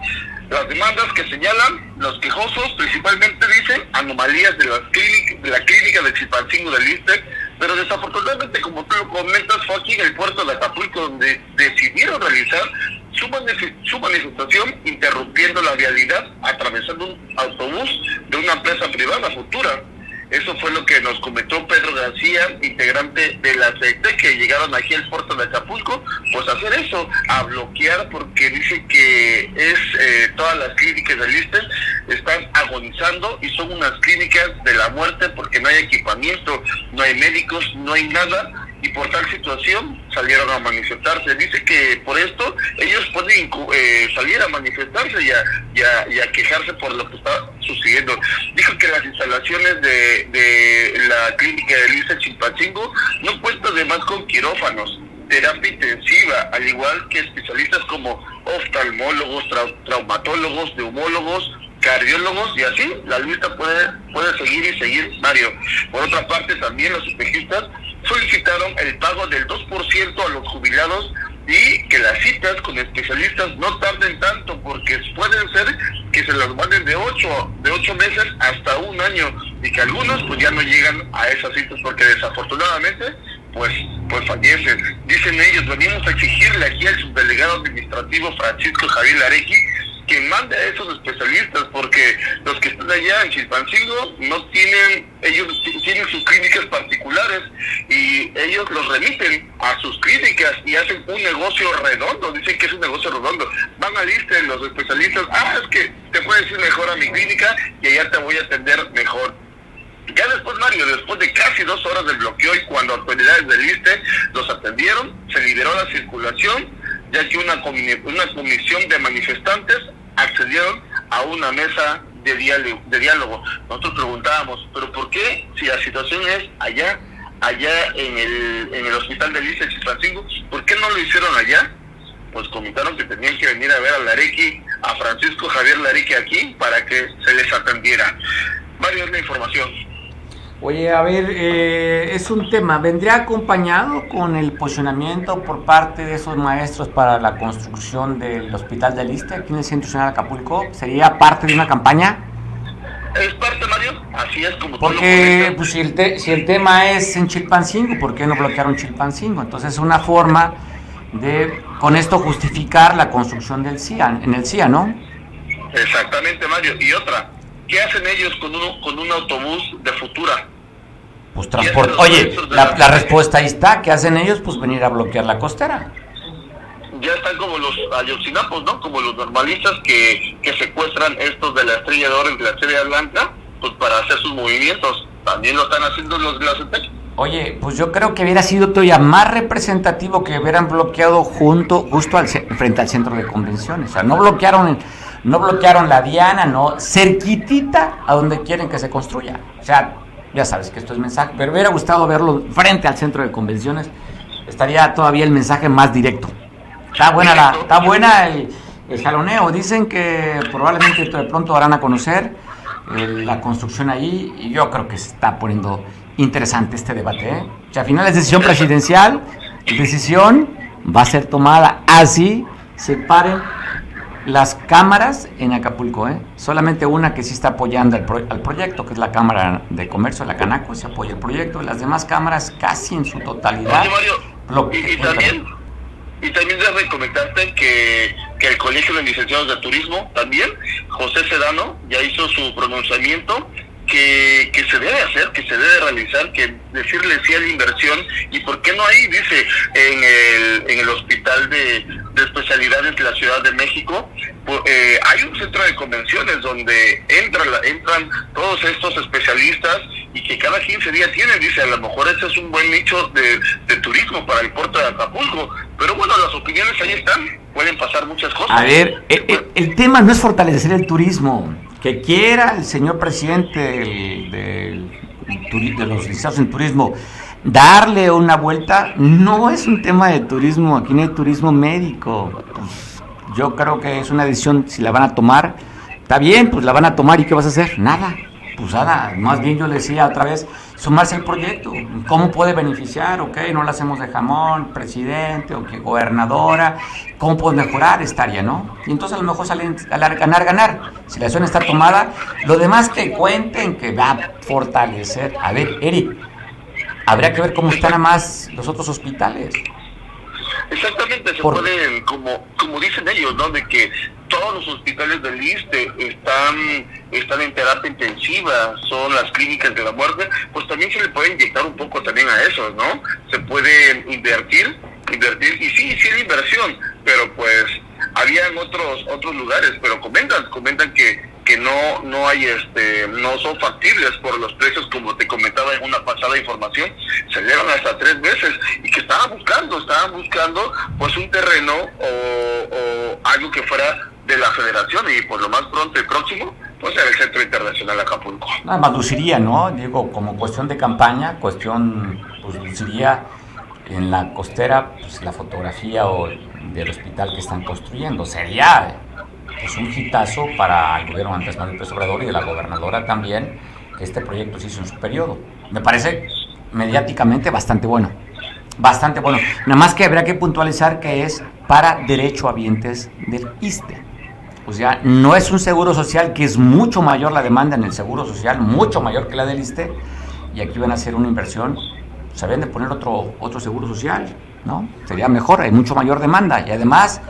Speaker 9: Las demandas que señalan los quejosos principalmente dicen anomalías de, las de la clínica de Chilpancingo del ISTE, pero desafortunadamente, como tú lo comentas, fue aquí en el puerto de Acapulco donde decidieron realizar su manifestación interrumpiendo la vialidad atravesando un autobús de una empresa privada futura. Eso fue lo que nos comentó Pedro García, integrante de la CETE, que llegaron aquí al puerto de Acapulco, pues a hacer eso, a bloquear, porque dice que es eh, todas las clínicas del ISTE están agonizando y son unas clínicas de la muerte porque no hay equipamiento, no hay médicos, no hay nada y por tal situación salieron a manifestarse. Dice que por esto ellos pueden eh, salir a manifestarse y a, quejarse por lo que está sucediendo. Dijo que las instalaciones de, de la clínica de Lisa Chimpachingo no cuentan además con quirófanos, terapia intensiva, al igual que especialistas como oftalmólogos, traumatólogos, neumólogos, cardiólogos y así la lista puede, puede seguir y seguir, Mario. Por otra parte, también los especialistas solicitaron el pago del 2% a los jubilados y que las citas con especialistas no tarden tanto porque pueden ser que se las manden de 8 de ocho meses hasta un año y que algunos pues ya no llegan a esas citas porque desafortunadamente pues pues fallecen. Dicen ellos, venimos a exigirle aquí al subdelegado administrativo Francisco Javier Arequi que mande a esos especialistas, porque los que están allá en Chilpancingo no tienen, ellos tienen sus clínicas particulares y ellos los remiten a sus clínicas y hacen un negocio redondo, dicen que es un negocio redondo. Van a lista los especialistas, ah, es que te puedes ir mejor a mi clínica y allá te voy a atender mejor. Ya después, Mario, después de casi dos horas del bloqueo y cuando autoridades del ISTE los atendieron, se liberó la circulación, ya que una, una comisión de manifestantes accedieron a una mesa de diálogo, de diálogo. Nosotros preguntábamos, ¿pero por qué si la situación es allá, allá en el, en el hospital de Lice Francisco, ¿por qué no lo hicieron allá? Pues comentaron que tenían que venir a ver a Larequi, a Francisco Javier Larequi aquí, para que se les atendiera. Varios la información.
Speaker 2: Oye, a ver, eh, es un tema, ¿vendría acompañado con el posicionamiento por parte de esos maestros para la construcción del Hospital de Liste aquí en el Centro Nacional Acapulco? ¿Sería parte de una campaña?
Speaker 9: Es parte, Mario, así es como
Speaker 2: Porque pues, si, el si el tema es en Chilpancingo, ¿por qué no bloquearon Chilpancingo? Entonces es una forma de, con esto, justificar la construcción del CIA, en el CIA, ¿no?
Speaker 9: Exactamente, Mario. Y otra, ¿Qué hacen ellos con un, con un autobús de futura?
Speaker 2: Pues transporte. Oye, la, la, respuesta ahí está. ¿Qué hacen ellos? Pues venir a bloquear la costera.
Speaker 9: Ya están como los ayotzinapos, ¿no? Como los normalistas que, que secuestran estos de la Estrella de Oro y de la Estrella Blanca, pues para hacer sus movimientos. También lo están haciendo los de la CETEC.
Speaker 2: Oye, pues yo creo que hubiera sido todavía más representativo que hubieran bloqueado junto, justo al, frente al centro de convenciones. O sea, no bloquearon no bloquearon la Diana, no, cerquitita a donde quieren que se construya. O sea, ya sabes que esto es mensaje, pero hubiera gustado verlo frente al centro de convenciones, estaría todavía el mensaje más directo. Está buena la, está buena el, el jaloneo. Dicen que probablemente de pronto darán a conocer eh, la construcción ahí y yo creo que se está poniendo interesante este debate. ¿eh? O sea, al final es decisión presidencial, decisión va a ser tomada así se paren las cámaras en Acapulco, ¿eh? solamente una que sí está apoyando al, proyecto, que es la Cámara de Comercio la Canaco, se apoya el proyecto, las demás cámaras casi en su totalidad.
Speaker 9: y, también, y también debe comentarte que, que el Colegio de Licenciados de Turismo también, José Sedano, ya hizo su pronunciamiento que, que, se debe hacer, que se debe realizar, que decirle sí a la inversión y por qué no ahí, dice, en el, en el hospital de, de especialidades de la Ciudad de México, eh, hay un centro de convenciones donde entra, entran todos estos especialistas y que cada 15 días tienen, dice, a lo mejor ese es un buen nicho de, de turismo para el puerto de Acapulco, pero bueno, las opiniones ahí están, pueden pasar muchas cosas.
Speaker 2: A ver, eh, eh, el tema no es fortalecer el turismo que quiera el señor presidente de, los licenciados en turismo darle una vuelta, no es un tema de turismo, aquí no hay turismo médico. Pues, yo creo que es una decisión, si la van a tomar, está bien, pues la van a tomar y ¿qué vas a hacer? Nada. Pues nada, más bien yo le decía otra vez, sumarse al proyecto. ¿Cómo puede beneficiar? Ok, no lo hacemos de jamón, presidente, o que gobernadora. ¿Cómo puede mejorar esta área, no? Y entonces a lo mejor salen a ganar, ganar. Si la zona está tomada, lo demás que cuenten que va a fortalecer. A ver, Eric, habría que ver cómo están a más los otros hospitales.
Speaker 9: Exactamente, se pueden, como, como dicen ellos, ¿no? De que todos los hospitales del ISTE están, están en terapia intensiva, son las clínicas de la muerte, pues también se le puede inyectar un poco también a esos, ¿no? Se puede invertir, invertir, y sí, sí es inversión, pero pues habían otros otros lugares, pero comentan, comentan que que no no hay este no son factibles por los precios como te comentaba en una pasada información se llevan hasta tres veces y que estaban buscando estaban buscando pues un terreno o, o algo que fuera de la federación y por lo más pronto y próximo pues el Centro Internacional Acapulco.
Speaker 2: Nada más luciría, ¿no? Digo, como cuestión de campaña, cuestión, pues luciría en la costera, pues la fotografía o del hospital que están construyendo. Sería pues un hitazo para el gobierno Andrés Manuel López Obrador y de la gobernadora también, este proyecto se hizo en su periodo. Me parece mediáticamente bastante bueno. Bastante bueno. Nada más que habría que puntualizar que es para derechohabientes del ISTE. O sea, no es un seguro social que es mucho mayor la demanda en el seguro social, mucho mayor que la del ISTE, y aquí van a hacer una inversión, se de poner otro, otro seguro social, ¿no? Sería mejor, hay mucho mayor demanda, y además,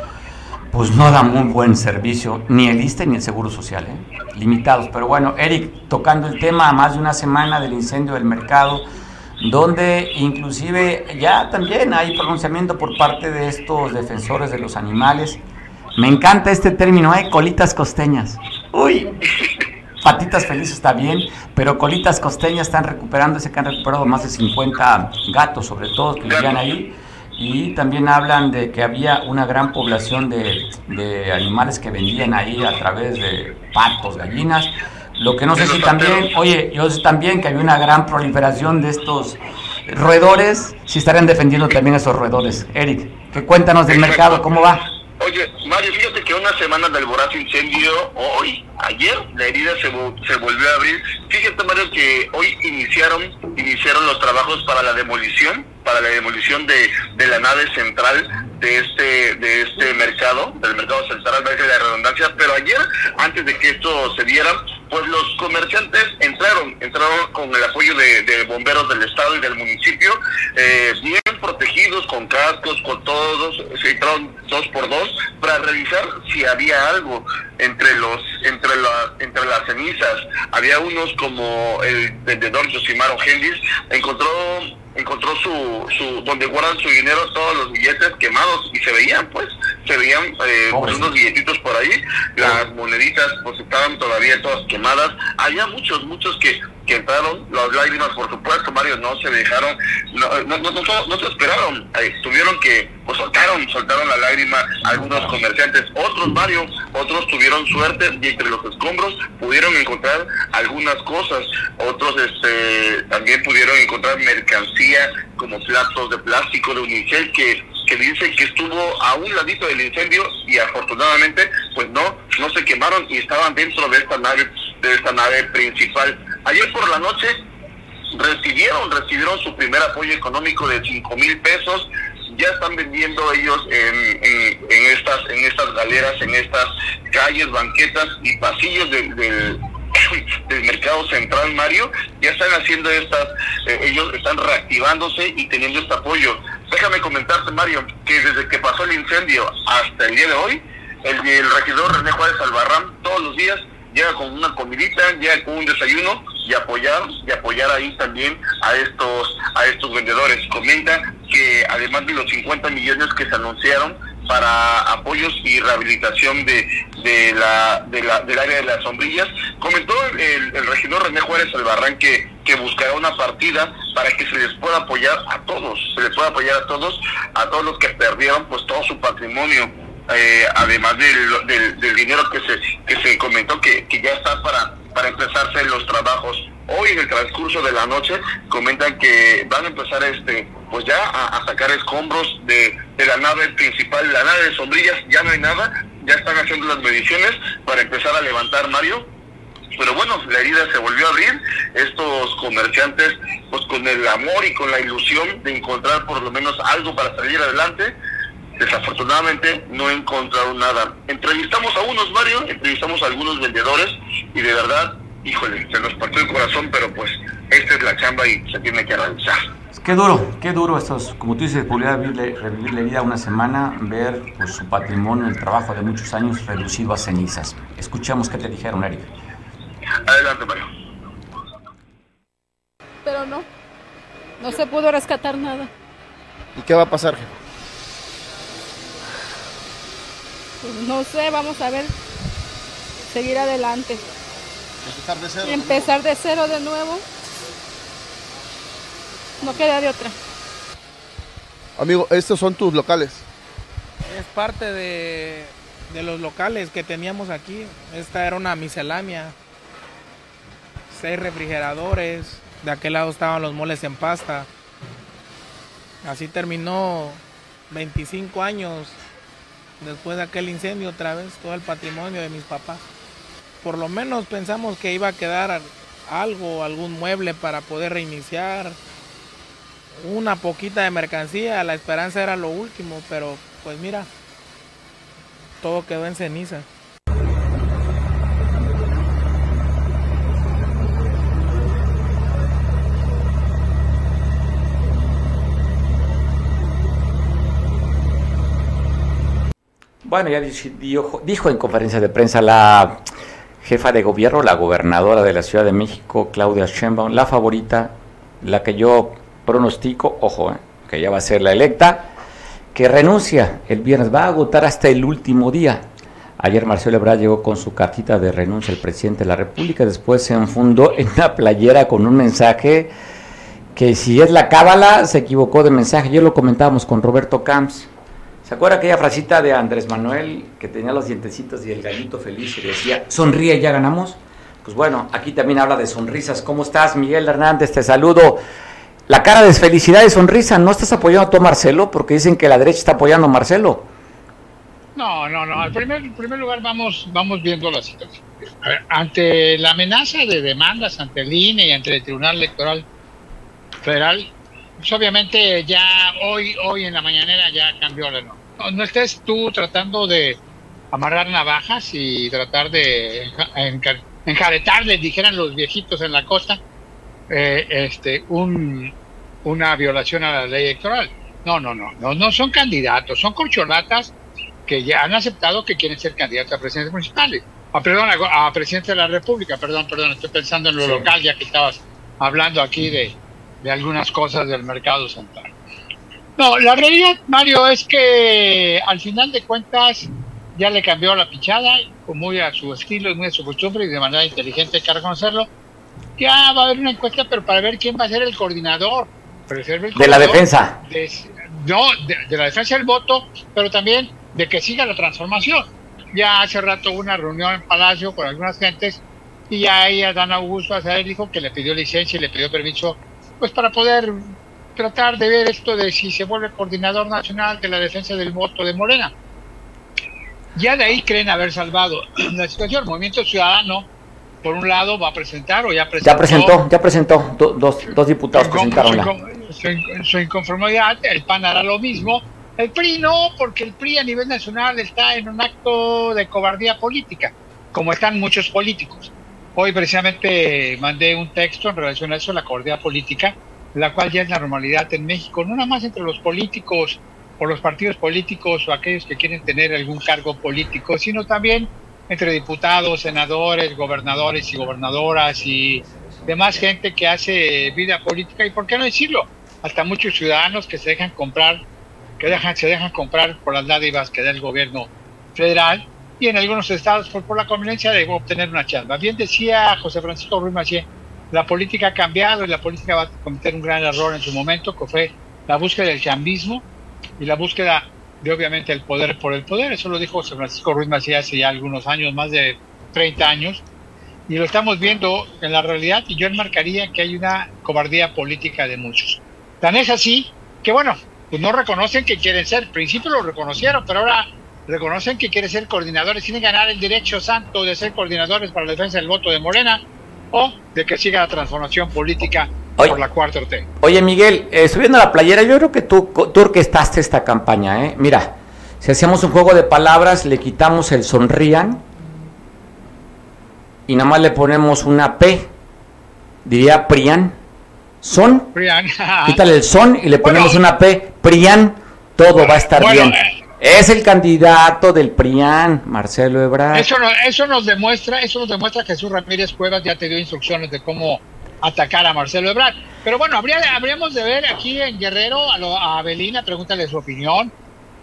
Speaker 2: pues no da muy buen servicio, ni el ISTE ni el seguro social, ¿eh? limitados. Pero bueno, Eric, tocando el tema más de una semana del incendio del mercado, donde inclusive ya también hay pronunciamiento por parte de estos defensores de los animales, me encanta este término, ¿eh? Colitas costeñas. Uy, patitas felices está bien, pero colitas costeñas están recuperando, ese que han recuperado más de 50 gatos, sobre todo, que vivían ahí. Y también hablan de que había una gran población de, de animales que vendían ahí a través de patos, gallinas. Lo que no sé si también, oye, yo sé también que había una gran proliferación de estos roedores, si estarían defendiendo también esos roedores. Eric, que cuéntanos del mercado, ¿cómo va?
Speaker 9: Oye, Mario, fíjate que una semana del voraz incendio, hoy, ayer, la herida se, se volvió a abrir. Fíjate, Mario, que hoy iniciaron, iniciaron los trabajos para la demolición, para la demolición de, de la nave central de este, de este mercado, del mercado central, de la redundancia, pero ayer, antes de que esto se diera, pues los comerciantes entraron, entraron con el apoyo de, bomberos del estado y del municipio, eh, bien protegidos, con cascos, con todos, se entraron dos por dos para revisar si había algo entre los, entre las, entre las cenizas. Había unos como el vendedor Josimaro Gendis, encontró encontró su, su donde guardan su dinero todos los billetes quemados y se veían pues se veían eh, pues, unos billetitos por ahí. Las moneditas pues estaban todavía todas quemadas. Había muchos muchos que que entraron, las lágrimas por supuesto, Mario, no se dejaron, no, no, no, se esperaron, tuvieron que, pues soltaron, soltaron la lágrima algunos comerciantes, otros Mario, otros tuvieron suerte y entre los escombros pudieron encontrar algunas cosas, otros este también pudieron encontrar mercancía como platos de plástico de unicel que que dicen que estuvo a un ladito del incendio y afortunadamente pues no no se quemaron y estaban dentro de esta nave de esta nave principal ayer por la noche recibieron recibieron su primer apoyo económico de cinco mil pesos ya están vendiendo ellos en, en, estas en estas galeras en estas calles banquetas y pasillos del [COUGHS] del mercado central, Mario, ya están haciendo estas, eh, ellos están reactivándose y teniendo este apoyo. Déjame comentarte, Mario, que desde que pasó el incendio hasta el día de hoy, el, regidor René Juárez Albarrán todos los días llega con una comidita, llega con un desayuno y apoyar y apoyar ahí también a estos a estos vendedores. Comenta que además de los 50 millones que se anunciaron para apoyos y rehabilitación de, de la, de la, del área de las sombrillas. Comentó el, regidor René Juárez Albarrán que, que buscará una partida para que se les pueda apoyar a todos, se les pueda apoyar a todos, a todos los que perdieron pues todo su patrimonio. Eh, además del, del, dinero que se que se comentó que, que ya está para para empezarse los trabajos hoy en el transcurso de la noche comentan que van a empezar este pues ya a, sacar escombros de, la nave principal, la nave de sombrillas, ya no hay nada, ya están haciendo las mediciones para empezar a levantar Mario. Pero bueno, la herida se volvió a abrir. Estos comerciantes, pues con el amor y con la ilusión de encontrar por lo menos algo para salir adelante, desafortunadamente no encontraron nada. Entrevistamos a unos, Mario, entrevistamos a algunos vendedores y de verdad, híjole, se nos partió el corazón, pero pues esta es la chamba y se tiene que realizar.
Speaker 2: Qué duro, qué duro estos, como tú dices, volver a revivir la vida una semana, ver pues, su patrimonio, el trabajo de muchos años reducido a cenizas. Escuchamos qué te dijeron, Eric.
Speaker 9: Adelante, Mario.
Speaker 10: Pero no, no se pudo rescatar nada.
Speaker 11: ¿Y qué va a pasar, jefe?
Speaker 10: Pues no sé, vamos a ver, seguir adelante.
Speaker 11: Empezar de cero.
Speaker 10: Empezar de cero de nuevo no queda de otra.
Speaker 11: Amigo, estos son tus locales.
Speaker 12: Es parte de, los locales que teníamos aquí. Esta era una miscelánea. Seis refrigeradores. De aquel lado estaban los moles en pasta. Así terminó 25 años después de aquel incendio otra vez todo el patrimonio de mis papás. Por lo menos pensamos que iba a quedar algo, algún mueble para poder reiniciar, una poquita de mercancía, la esperanza era lo último, pero pues mira, todo quedó en ceniza.
Speaker 2: Bueno, ya dijo, en conferencia de prensa la jefa de gobierno, la gobernadora de la Ciudad de México, Claudia Sheinbaum, la favorita, la que yo pronostico, ojo, eh, que ya va a ser la electa, que renuncia el viernes, va a agotar hasta el último día. Ayer Marcelo Ebrard llegó con su cartita de renuncia al presidente de la República, después se enfundó [LAUGHS] en una playera con un mensaje que si es la cábala, se equivocó de mensaje. Yo lo comentábamos con Roberto Camps. ¿Se acuerda aquella frasita de Andrés Manuel que tenía los dientecitos y el gallito feliz y decía, sonríe, ya ganamos? Pues bueno, aquí también habla de sonrisas. ¿Cómo estás, Miguel Hernández? Te saludo la cara de felicidad y sonrisa. ¿No estás apoyando a tu Marcelo? Porque dicen que la derecha está apoyando a Marcelo.
Speaker 13: No, no, no. En primer, primer lugar, vamos, vamos viendo la situación. ante la amenaza de demandas ante el INE y ante el Tribunal Electoral Federal, pues obviamente ya hoy, hoy en la mañanera ya cambió la norma. No, no estés tú tratando de amarrar navajas y tratar de enjaretarle, dijeran los viejitos en la costa, eh, este, un, una violación a la ley electoral. No, no, no, no, no son candidatos, son corcholatas que ya han aceptado que quieren ser candidatos a presidentes municipales. Ah, perdón, a, presidente de la República, perdón, perdón, estoy pensando en lo local, ya que estabas hablando aquí de, de algunas cosas del mercado central. No, la realidad, Mario, es que al final de cuentas ya le cambió la pichada, muy a su estilo y muy a su costumbre y de manera inteligente hay que reconocerlo ya va a haber una encuesta, pero para ver quién va a ser el coordinador.
Speaker 2: de la defensa.
Speaker 13: no, de, la defensa del voto, pero también de que siga la transformación. Ya hace rato hubo una reunión en Palacio con algunas gentes y ya ahí Dan Augusto Azael dijo que le pidió licencia y le pidió permiso pues para poder tratar de ver esto de si se vuelve coordinador nacional de la defensa del voto de Morena. Ya de ahí creen haber salvado [CLEARS THROAT] la situación. El Movimiento Ciudadano por un lado, va a presentar o ya presentó.
Speaker 2: Ya presentó, ya presentó. dos, dos diputados presentaron la.
Speaker 13: Su, inconformidad, el PAN hará lo mismo. El PRI no, porque el PRI a nivel nacional está en un acto de cobardía política, como están muchos políticos. Hoy precisamente mandé un texto en relación a eso, la cobardía política, la cual ya es la normalidad en México, no nada más entre los políticos o los partidos políticos o aquellos que quieren tener algún cargo político, sino también entre diputados, senadores, gobernadores y gobernadoras y demás gente que hace vida política y por qué no decirlo, hasta muchos ciudadanos que se dejan comprar, que dejan, se dejan comprar por las dádivas que da el gobierno federal y en algunos estados por, por la conveniencia de obtener una chamba. Bien decía José Francisco Ruiz Macié, la política ha cambiado y la política va a cometer un gran error en su momento, que fue la búsqueda del chambismo y la búsqueda de obviamente el poder por el poder. Eso lo dijo José Francisco Ruiz Macías hace ya algunos años, más de 30 años, y lo estamos viendo en la realidad y yo enmarcaría que hay una cobardía política de muchos. Tan es así que bueno, pues no reconocen que quieren ser, al principio lo reconocieron, pero ahora reconocen que quieren ser coordinadores, tienen ganar el derecho santo de ser coordinadores para la defensa del voto de Morena o de que siga la transformación política por la cuarta T.
Speaker 2: Oye, Miguel, eh, subiendo a la playera, yo creo que tú, tú orquestaste esta campaña, ¿eh? Mira, si hacíamos un juego de palabras, le quitamos el sonrían y nada más le ponemos una P, diría Prian. Son,
Speaker 13: Prian. [LAUGHS]
Speaker 2: quítale el son y le ponemos una P, Prian, todo va a estar bien. Eh, es el candidato del PRIAN, Marcelo Ebrard.
Speaker 13: Eso, eso nos demuestra, eso nos demuestra que Jesús Ramírez Cuevas ya te dio instrucciones de cómo atacar a Marcelo Ebrard. Pero bueno, habría, habríamos de ver aquí en Guerrero a, lo, a Abelina, pregúntale su opinión,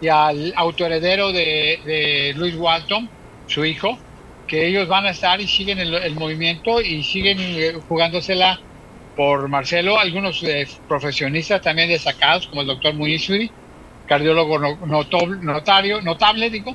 Speaker 13: y al autoheredero de, de Luis Walton, su hijo, que ellos van a estar y siguen el, movimiento y siguen eh, jugándosela por Marcelo, algunos eh, profesionistas también destacados, como el doctor Munisuri, cardiólogo notario, notable, digo,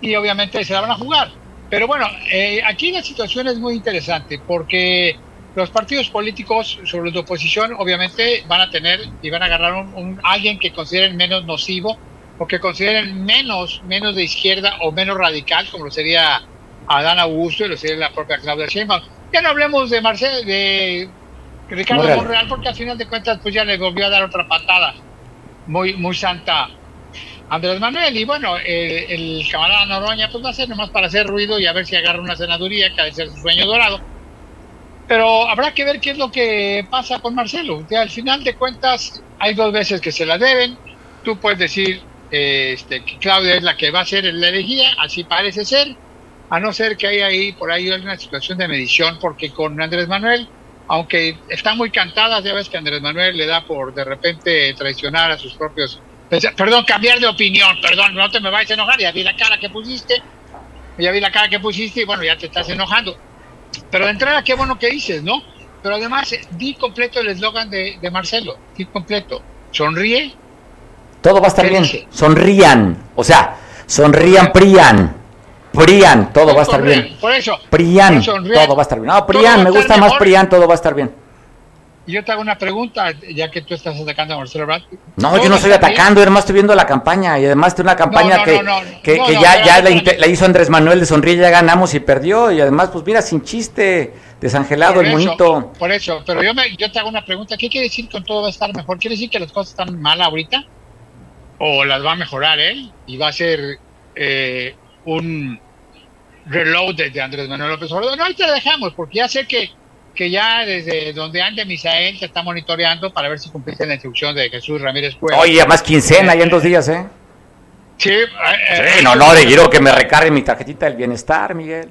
Speaker 13: y obviamente se la van a jugar. Pero bueno, eh, aquí la situación es muy interesante porque los partidos políticos sobre la oposición obviamente van a tener y van a agarrar un, alguien que consideren menos nocivo o que consideren menos menos de izquierda o menos radical como lo sería Adán Augusto y lo sería la propia Claudia Sheinbaum. Ya no hablemos de Marcel, de Ricardo Monreal. porque al final de cuentas pues ya le volvió a dar otra patada muy muy santa Andrés Manuel y bueno el, el camarada Noroña pues va a ser nomás para hacer ruido y a ver si agarra una senaduría que ha de ser su sueño dorado pero habrá que ver qué es lo que pasa con Marcelo. al final de cuentas, hay dos veces que se la deben. Tú puedes decir este, que Claudia es la que va a ser la elegida, así parece ser, a no ser que haya ahí por ahí una situación de medición, porque con Andrés Manuel, aunque está muy cantada, ya ves que Andrés Manuel le da por de repente traicionar a sus propios. Perdón, cambiar de opinión, perdón, no te me vayas a enojar, ya vi la cara que pusiste, ya vi la cara que pusiste y bueno, ya te estás enojando pero de entrada, qué bueno que dices, ¿no? Pero además, eh, di completo el eslogan de, Marcelo, di completo. Sonríe.
Speaker 2: Todo va a estar bien. Sonrían. O sea, sonrían, Prian. Prian, todo va a estar bien.
Speaker 13: Por eso.
Speaker 2: Prian, todo va a estar bien. No, Prian, me gusta más Prian, todo va a estar bien.
Speaker 13: Yo te hago una pregunta, ya que tú estás atacando a Marcelo Brad.
Speaker 2: No, yo no estoy atacando, además estoy viendo la campaña. Y además es una campaña que, que, ya, ya la, hizo Andrés Manuel de Sonríe, ya ganamos y perdió. Y además, pues mira, sin chiste, desangelado el monito.
Speaker 13: Por eso, pero yo, me, yo te hago una pregunta. ¿Qué quiere decir con todo va a estar mejor? ¿Quiere decir que las cosas están mal ahorita? ¿O las va a mejorar él? ¿Y va a ser eh, un reload de Andrés Manuel López Obrador? No, ahí te dejamos, porque ya sé que que ya desde donde ande Misael te está monitoreando para ver si cumpliste la instrucción de Jesús Ramírez Cuevas.
Speaker 2: Oye, más quincena ya en dos días, ¿eh?
Speaker 13: Sí, eh,
Speaker 2: sí no, no, le quiero que me recargue mi tarjetita del bienestar, Miguel.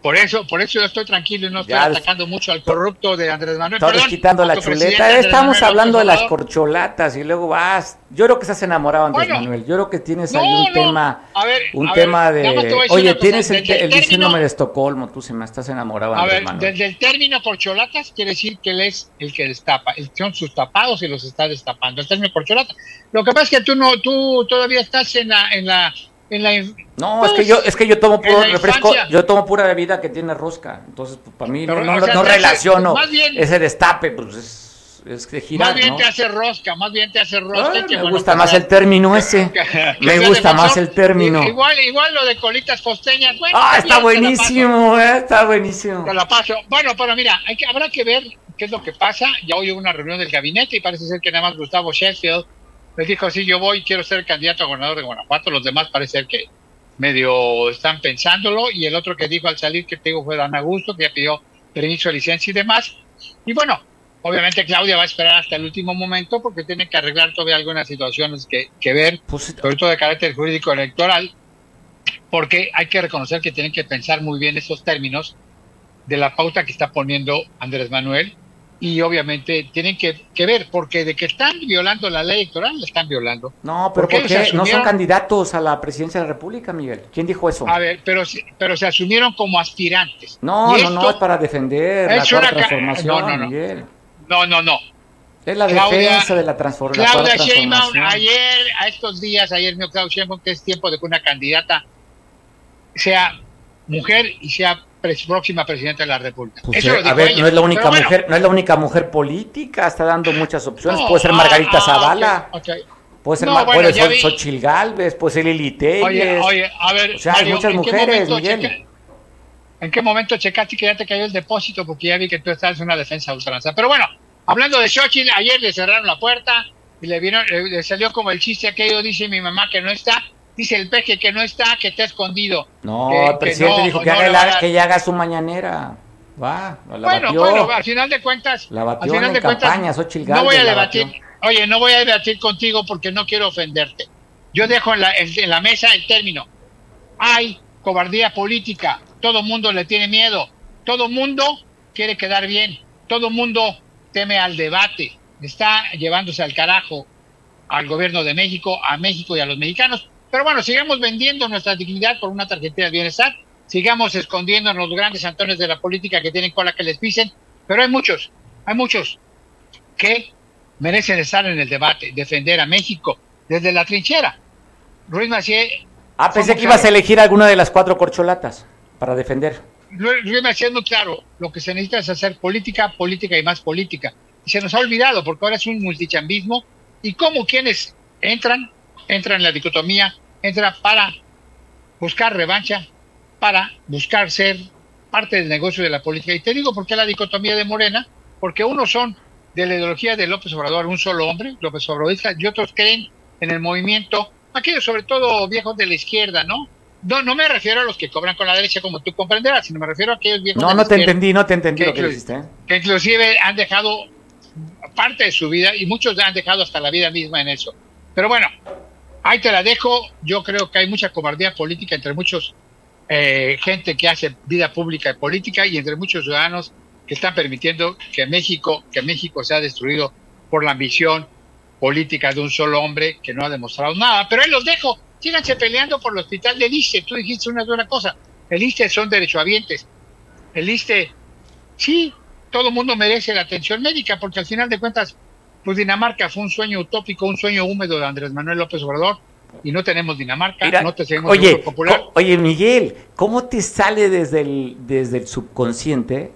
Speaker 13: Por eso, por eso yo estoy tranquilo y no estoy
Speaker 2: Ya,
Speaker 13: atacando mucho al corrupto de Andrés Manuel. Perdón,
Speaker 2: quitando la chuleta.
Speaker 13: Andrés
Speaker 2: Estamos
Speaker 13: Manuel
Speaker 2: hablando de las corcholatas y luego vas. Yo creo que estás enamorado, Andrés
Speaker 13: Bueno.
Speaker 2: Manuel. Yo creo que tienes ahí
Speaker 13: No,
Speaker 2: un
Speaker 13: no.
Speaker 2: tema.
Speaker 13: A ver,
Speaker 2: un
Speaker 13: ver,
Speaker 2: tema de. Oye,
Speaker 13: una cosa,
Speaker 2: tienes el,
Speaker 13: el término-
Speaker 2: síndrome de Estocolmo. Tú se me estás enamorado,
Speaker 13: A
Speaker 2: Andrés
Speaker 13: ver,
Speaker 2: Manuel.
Speaker 13: desde el término corcholatas quiere decir que él es el que destapa, son sus tapados y los está destapando. El término corcholata. Lo que pasa es que tú no, tú todavía estás en la, en la, en la.
Speaker 2: No, es que yo, es que yo tomo puro refresco,
Speaker 13: infancia.
Speaker 2: yo tomo pura bebida que tiene rosca. Entonces, pues, para mí no,
Speaker 13: Pero,
Speaker 2: no,
Speaker 13: o sea,
Speaker 2: no
Speaker 13: hace-
Speaker 2: relaciono
Speaker 13: más bien-
Speaker 2: ese destape, pues es, es de girar,
Speaker 13: más bien
Speaker 2: ¿no?
Speaker 13: te hace rosca, más bien te hace rosca.
Speaker 2: Ah,
Speaker 13: que
Speaker 2: me
Speaker 13: bueno,
Speaker 2: gusta
Speaker 13: que
Speaker 2: más el término ese. [LAUGHS] Me gusta más el término.
Speaker 13: Igual, igual lo de colitas costeñas. Bueno,
Speaker 2: Ah, está buenísimo, eh, está buenísimo.
Speaker 13: Te la paso. Bueno, pero mira, hay que, habrá que ver qué es lo que pasa. Ya hoy hubo una reunión del gabinete y parece ser que nada más Gustavo Sheffield les dijo, sí, yo voy, quiero ser candidato a gobernador de Guanajuato. Los demás parece ser que medio están pensándolo. Y el otro que dijo al salir, que te digo, fue Dan Augusto, que ya pidió permiso de licencia y demás. Y bueno, obviamente Claudia va a esperar hasta el último momento porque tiene que arreglar todavía algunas situaciones que, que ver,
Speaker 2: Pues,
Speaker 13: sobre todo de carácter jurídico electoral, porque hay que reconocer que tienen que pensar muy bien esos términos de la pauta que está poniendo Andrés Manuel y obviamente tienen que, que ver, porque de que están violando la ley electoral, la están violando.
Speaker 2: No, pero
Speaker 13: Porque.
Speaker 2: No son candidatos a la presidencia de la República, Miguel. ¿Quién dijo eso?
Speaker 13: A ver, pero, pero se asumieron como aspirantes.
Speaker 2: No, no, no, es para defender
Speaker 13: es
Speaker 2: la
Speaker 13: una
Speaker 2: transformación,
Speaker 13: no, no, no.
Speaker 2: Miguel.
Speaker 13: No, no, no.
Speaker 2: Es la
Speaker 13: Claudia-
Speaker 2: defensa de la, transfor- la
Speaker 13: Claudia Sheinbaum,
Speaker 2: transformación.
Speaker 13: ayer, a estos días, ayer me Claudia Sheinbaum que es tiempo de que una candidata sea mujer y sea próxima presidenta de la República.
Speaker 2: Pues,
Speaker 13: Eso
Speaker 2: eh, a ver,
Speaker 13: ella.
Speaker 2: no es la única
Speaker 13: Pero bueno,
Speaker 2: mujer, no es la única mujer política, está dando muchas opciones.
Speaker 13: no,
Speaker 2: puede ser Margarita
Speaker 13: ah,
Speaker 2: Zavala,
Speaker 13: ok, ok.
Speaker 2: puede ser
Speaker 13: No,
Speaker 2: Mar-
Speaker 13: bueno,
Speaker 2: puede. Xochitl Galvez, puede ser Lili Telles.
Speaker 13: Oye, oye, a ver,
Speaker 2: O sea, hay
Speaker 13: Mario,
Speaker 2: muchas
Speaker 13: ¿en qué
Speaker 2: mujeres, Miguel.
Speaker 13: checa- ¿En qué momento checaste que ya te cayó el depósito? Porque ya vi que tú estás en una defensa ultranza. Pero bueno, hablando de Xochitl, ayer le cerraron la puerta y le vieron, le, le salió como el chiste aquello, dice mi mamá que no está, dice el peje que no está, que está escondido.
Speaker 2: No,
Speaker 13: que-
Speaker 2: el
Speaker 13: que
Speaker 2: presidente
Speaker 13: no-
Speaker 2: dijo que,
Speaker 13: no
Speaker 2: haga
Speaker 13: le
Speaker 2: el-
Speaker 13: va a dar.
Speaker 2: que ya haga su mañanera. Va, la
Speaker 13: bueno,
Speaker 2: batió.
Speaker 13: bueno, al final de cuentas,
Speaker 2: La
Speaker 13: al final de cuentas,
Speaker 2: campaña, Xochitl
Speaker 13: no voy a
Speaker 2: la
Speaker 13: debatir,
Speaker 2: batió.
Speaker 13: oye, no voy a debatir contigo porque no quiero ofenderte. Yo dejo en la, en la mesa el término. Hay cobardía política, todo mundo le tiene miedo, todo mundo quiere quedar bien, todo mundo teme al debate, está llevándose al carajo al gobierno de México, a México y a los mexicanos. Pero bueno, sigamos vendiendo nuestra dignidad por una tarjeta de bienestar, sigamos escondiendo en los grandes antones de la política que tienen cola que les pisen, pero hay muchos, hay muchos que merecen estar en el debate, defender a México desde la trinchera. Ruiz Macié,
Speaker 2: Ah, pensé que ibas a elegir alguna de las cuatro corcholatas para defender.
Speaker 13: Luis Macié es muy claro, lo que se necesita es hacer política, política y más política. Y se nos ha olvidado porque ahora es un multichambismo y como quienes entran, entran en la dicotomía, entran para buscar revancha, para buscar ser parte del negocio de la política. Y te digo por qué la dicotomía de Morena, porque unos son de la ideología de López Obrador, un solo hombre, López Obradorista, y otros creen en el movimiento, aquellos sobre todo viejos de la izquierda, ¿no? No, no me refiero a los que cobran con la derecha, como tú comprenderás, sino me refiero a aquellos viejos
Speaker 2: No,
Speaker 13: de la
Speaker 2: no te entendí, no te entendí
Speaker 13: que
Speaker 2: lo que dijiste. ¿eh?
Speaker 13: que inclusive han dejado parte de su vida y muchos han dejado hasta la vida misma en eso. Pero bueno, ahí te la dejo. Yo creo que hay mucha cobardía política entre muchos eh, gente que hace vida pública y política y entre muchos ciudadanos que están permitiendo que México, que México sea destruido por la ambición política de un solo hombre que no ha demostrado nada. Pero ahí los dejo. Síganse peleando por el hospital del ISTE. Tú dijiste una buena cosa. El ISTE son derechohabientes. El ISTE, sí, todo el mundo merece la atención médica, porque al final de cuentas, pues Dinamarca fue un sueño utópico, un sueño húmedo de Andrés Manuel López Obrador, y no tenemos Dinamarca,
Speaker 2: Mira,
Speaker 13: no tenemos
Speaker 2: oye,
Speaker 13: popular.
Speaker 2: oye, Miguel, ¿cómo te sale desde el, desde el subconsciente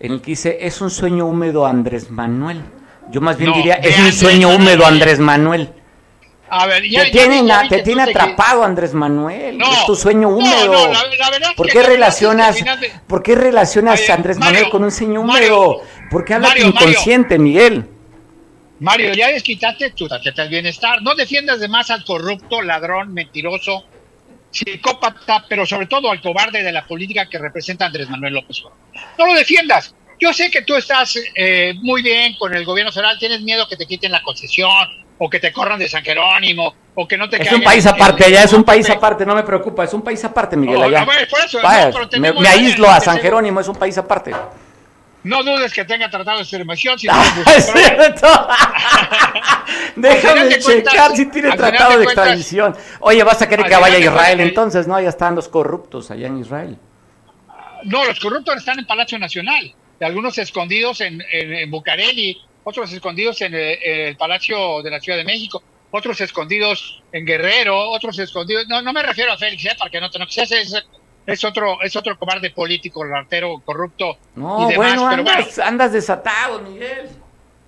Speaker 2: en el que dice, es un sueño húmedo Andrés Manuel? Yo más bien
Speaker 13: No,
Speaker 2: diría, es un sueño húmedo Andrés Manuel.
Speaker 13: A ver, ya,
Speaker 2: te
Speaker 13: ya
Speaker 2: te tiene
Speaker 13: te-
Speaker 2: atrapado Andrés Manuel.
Speaker 13: No,
Speaker 2: es tu sueño
Speaker 13: no,
Speaker 2: húmedo.
Speaker 13: no, la- la verdad
Speaker 2: ¿Por qué
Speaker 13: que
Speaker 2: relacionas,
Speaker 13: de-
Speaker 2: ¿por qué relacionas
Speaker 13: Oye,
Speaker 2: a Andrés
Speaker 13: Mario,
Speaker 2: Manuel con un sueño
Speaker 13: Mario,
Speaker 2: húmedo? ¿Por qué habla tu
Speaker 13: Mario,
Speaker 2: inconsciente, Miguel?
Speaker 13: Mario, ya desquitaste tu tarjeta del bienestar. No defiendas de más al corrupto, ladrón, mentiroso, psicópata, pero sobre todo al cobarde de la política que representa Andrés Manuel López Obrador. No lo defiendas. Yo sé que tú estás eh, muy bien con el gobierno federal, tienes miedo que te quiten la concesión o que te corran de San Jerónimo o que no te
Speaker 2: Es un país aparte,
Speaker 13: en-
Speaker 2: allá es un país aparte, no me preocupa, es un país aparte, Miguel,
Speaker 13: Oh,
Speaker 2: allá.
Speaker 13: por eso,
Speaker 2: Vaya,
Speaker 13: no, pero
Speaker 2: me, me aíslo a
Speaker 13: el-
Speaker 2: San
Speaker 13: el-
Speaker 2: Jerónimo, es un país aparte.
Speaker 13: No dudes que tenga tratado de extremación. Si [LAUGHS]
Speaker 2: es cierto. [LAUGHS] Déjame
Speaker 13: de cuentas-
Speaker 2: checar si tiene tratado
Speaker 13: de
Speaker 2: de
Speaker 13: cuentas-
Speaker 2: extradición. Oye, vas a querer que vaya a Israel
Speaker 13: cuentas-
Speaker 2: entonces, ¿no? Ya están los corruptos allá en Israel.
Speaker 13: No, los corruptos están en Palacio Nacional. Algunos escondidos en, en, en Bucareli, otros escondidos en el, en el Palacio de la Ciudad de México, otros escondidos en Guerrero, otros escondidos. No, no me refiero a Félix, ¿eh? para que no te enojes. Ese es, otro, es otro cobarde político, ratero, corrupto
Speaker 2: No,
Speaker 13: y demás.
Speaker 2: bueno,
Speaker 13: pero bueno,
Speaker 2: andas, andas desatado, Miguel.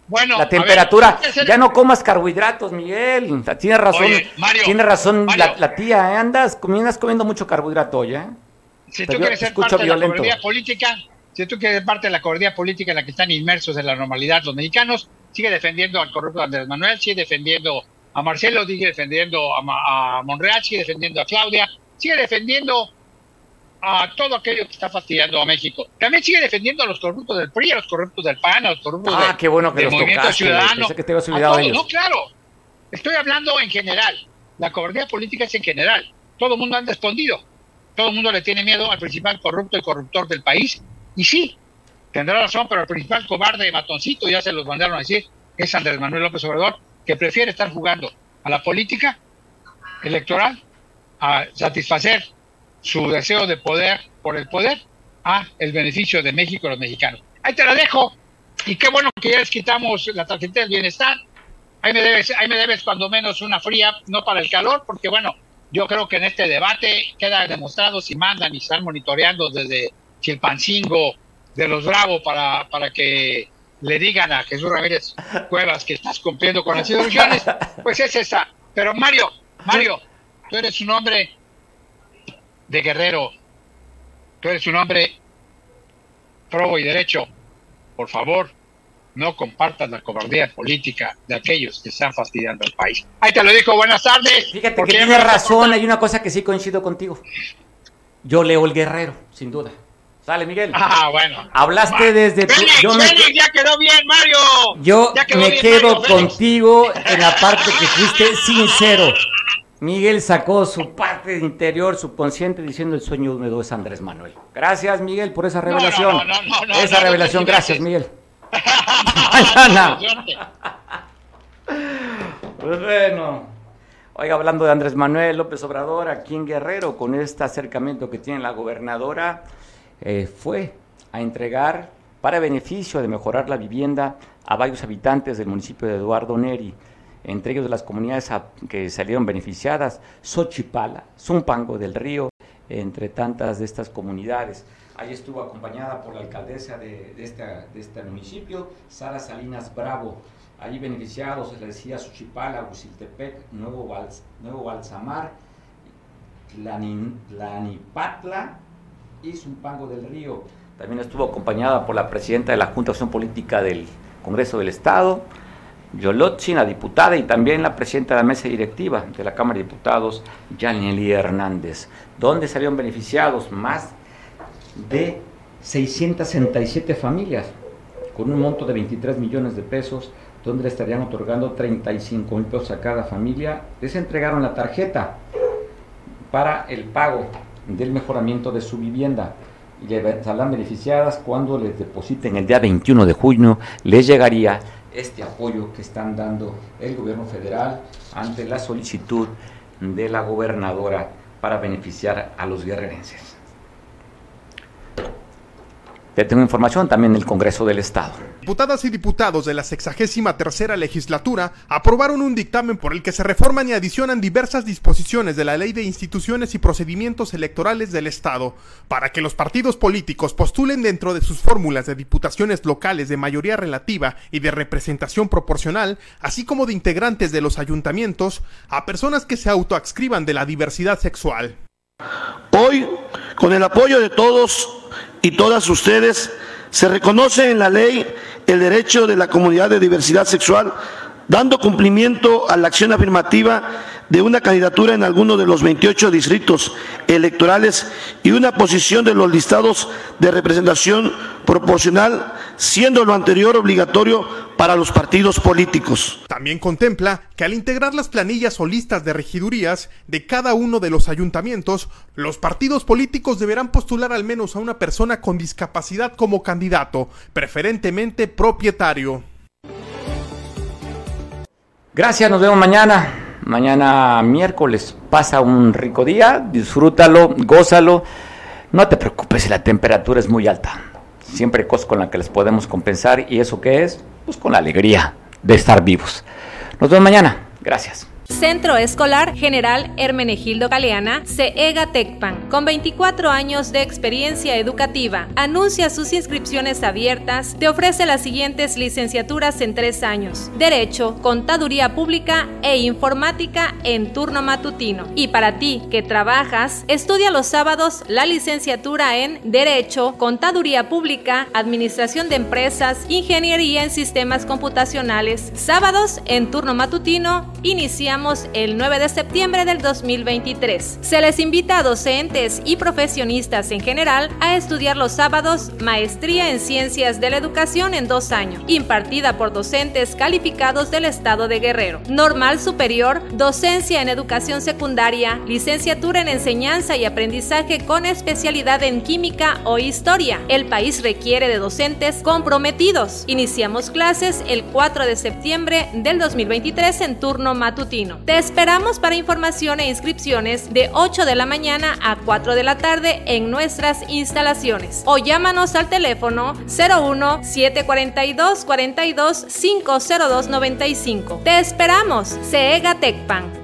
Speaker 13: bueno,
Speaker 2: La temperatura,
Speaker 13: ¿qué es el-
Speaker 2: ya no comas carbohidratos, Miguel. Tiene razón,
Speaker 13: Oye, Mario,
Speaker 2: tiene razón
Speaker 13: Mario.
Speaker 2: la, la tía, ¿eh? andas, andas comiendo mucho carbohidrato hoy, ¿eh?
Speaker 13: si
Speaker 2: Te
Speaker 13: tú quieres ser parte de la cobardía política, si tú quieres ser parte de la cobardía política en la que están inmersos en la normalidad los mexicanos, sigue defendiendo al corrupto Andrés Manuel, sigue defendiendo a Marcelo, sigue defendiendo a, Ma- a Monreal, sigue defendiendo a Claudia, sigue defendiendo a todo aquello que está fastidiando a México. También sigue defendiendo a los corruptos del PRI, a los corruptos del PAN, a los corruptos
Speaker 2: Ah,
Speaker 13: del-
Speaker 2: qué bueno que
Speaker 13: del
Speaker 2: los
Speaker 13: Movimiento
Speaker 2: tocaste,
Speaker 13: Ciudadano.
Speaker 2: pensé que te habías
Speaker 13: a
Speaker 2: olvidado de
Speaker 13: todos.
Speaker 2: ellos.
Speaker 13: No, claro. Estoy hablando en general. La cobardía política es en general. Todo el mundo anda escondido. Todo el mundo le tiene miedo al principal corrupto y corruptor del país. Y sí, tendrá razón, pero el principal cobarde matoncito, ya se los mandaron a decir, es Andrés Manuel López Obrador, que prefiere estar jugando a la política electoral, a satisfacer su deseo de poder por el poder, a el beneficio de México y los mexicanos. Ahí te la dejo. Y qué bueno que ya les quitamos la tarjeta del bienestar. Ahí me debes, ahí me debes cuando menos una fría, no para el calor, porque bueno, yo creo que en este debate queda demostrado si mandan y están monitoreando desde Chilpancingo de los Bravos para, para que le digan a Jesús Ramírez Cuevas que estás cumpliendo con las instrucciones, pues es esa. Pero Mario, Mario, tú eres un hombre de guerrero, tú eres un hombre probo y derecho. Por favor, no compartas la cobardía política de aquellos que están fastidiando al país. Ahí te lo dijo, buenas tardes.
Speaker 2: Fíjate que tienes razón, hay una cosa que sí coincido contigo. Yo leo el guerrero, sin duda. Sale, Miguel.
Speaker 13: Ah, bueno.
Speaker 2: Hablaste desde tu...
Speaker 13: Félix,
Speaker 2: Yo me,
Speaker 13: Félix, ya quedó bien, Mario.
Speaker 2: yo me
Speaker 13: bien,
Speaker 2: quedo
Speaker 13: Mario,
Speaker 2: contigo en la parte que fuiste sincero. Miguel sacó su parte interior, subconsciente, diciendo el sueño húmedo es Andrés Manuel. Gracias, Miguel, por esa revelación.
Speaker 13: no, no, no, no,
Speaker 2: esa revelación, gracias, Miguel. [LAUGHS] Pues bueno. Oiga, hablando de Andrés Manuel López Obrador, aquí en Guerrero, con este acercamiento que tiene la gobernadora, eh, fue a entregar para beneficio de mejorar la vivienda a varios habitantes del municipio de Eduardo Neri, entre ellos las comunidades que salieron beneficiadas, Xochipala, Zumpango del Río, entre tantas de estas comunidades. Ahí estuvo acompañada por la alcaldesa de, este municipio, Sara Salinas Bravo. Ahí beneficiados, se les decía Xochipala, Husiltepec, Nuevo, Nuevo Balsamar, Tlanin- Tlanipatla y Zumpango del Río. También estuvo acompañada por la presidenta de la Junta de Acción Política del Congreso del Estado, Yolotzin, la diputada, y también la presidenta de la mesa directiva de la Cámara de Diputados, Yaneli Hernández, donde salieron beneficiados más de 667 familias, con un monto de 23 millones de pesos, donde le estarían otorgando 35 mil pesos a cada familia. Les entregaron la tarjeta para el pago del mejoramiento de su vivienda y le saldrán beneficiadas cuando les depositen el día 21 de junio, les llegaría este apoyo que están dando el gobierno federal ante la solicitud de la gobernadora para beneficiar a los guerrerenses. Tengo información también del Congreso del Estado.
Speaker 14: Diputadas y diputados de la sexagésima tercera legislatura aprobaron un dictamen por el que se reforman y adicionan diversas disposiciones de la Ley de Instituciones y Procedimientos Electorales del Estado para que los partidos políticos postulen dentro de sus fórmulas de diputaciones locales de mayoría relativa y de representación proporcional, así como de integrantes de los ayuntamientos, a personas que se autoadscriban de la diversidad sexual.
Speaker 15: Hoy, con el apoyo de todos y todas ustedes, se reconoce en la ley el derecho de la comunidad de diversidad sexual, dando cumplimiento a la acción afirmativa de una candidatura en alguno de los 28 distritos electorales y una posición de los listados de representación proporcional, siendo lo anterior obligatorio para los partidos políticos.
Speaker 14: También contempla que al integrar las planillas o listas de regidurías de cada uno de los ayuntamientos, los partidos políticos deberán postular al menos a una persona con discapacidad como candidato, preferentemente propietario.
Speaker 2: Gracias, nos vemos mañana. Mañana miércoles pasa un rico día, disfrútalo, gózalo. No te preocupes si la temperatura es muy alta. Siempre hay cosas con las que les podemos compensar y eso qué es? Pues con la alegría de estar vivos. Nos vemos mañana. Gracias.
Speaker 1: Centro Escolar General Hermenegildo Galeana, CEGA Tecpan, con 24 años de experiencia educativa, anuncia sus inscripciones abiertas, te ofrece las siguientes licenciaturas en tres años, Derecho, Contaduría Pública e Informática en turno matutino. Y para ti que trabajas, estudia los sábados la licenciatura en Derecho, Contaduría Pública, Administración de Empresas, Ingeniería en Sistemas Computacionales, sábados en turno matutino, el 9 de septiembre del 2023. Se les invita a docentes y profesionistas en general a estudiar los sábados Maestría en Ciencias de la Educación en dos años, impartida por docentes calificados del Estado de Guerrero. Normal Superior, Docencia en Educación Secundaria, Licenciatura en Enseñanza y Aprendizaje con especialidad en Química o Historia. El país requiere de docentes comprometidos. Iniciamos clases el 4 de septiembre del 2023 en turno matutino. Te esperamos para información e inscripciones de 8 de la mañana a 4 de la tarde en nuestras instalaciones o llámanos al teléfono 01 742 42 502 95. Te esperamos, CEGA Tecpan.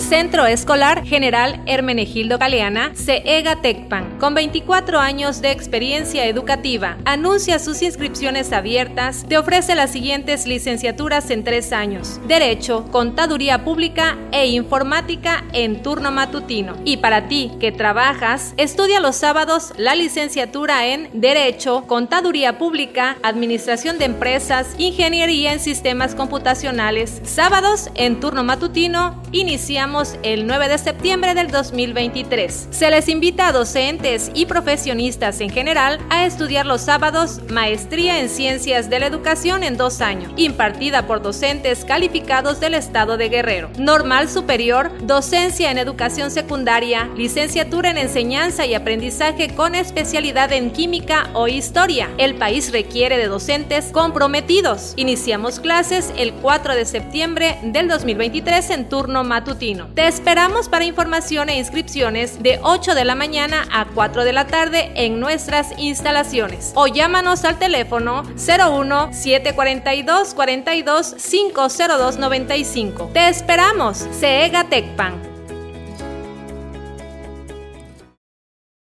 Speaker 1: Centro Escolar General Hermenegildo Galeana, CEGA Tecpan, con 24 años de experiencia educativa, anuncia sus inscripciones abiertas, te ofrece las siguientes licenciaturas en tres años, Derecho, Contaduría Pública e Informática en turno matutino. Y para ti que trabajas, estudia los sábados la licenciatura en Derecho, Contaduría Pública, Administración de Empresas, Ingeniería en Sistemas Computacionales, sábados en turno matutino, iniciamos el 9 de septiembre del 2023. Se les invita a docentes y profesionistas en general a estudiar los sábados Maestría en Ciencias de la Educación en dos años, impartida por docentes calificados del Estado de Guerrero. Normal Superior, Docencia en Educación Secundaria, Licenciatura en Enseñanza y Aprendizaje con especialidad en Química o Historia. El país requiere de docentes comprometidos. Iniciamos clases el 4 de septiembre del 2023 en turno matutino. Te esperamos para información e inscripciones de 8 de la mañana a 4 de la tarde en nuestras instalaciones o llámanos al teléfono 01 742 42 502 95. Te esperamos, CEGA Tecpan.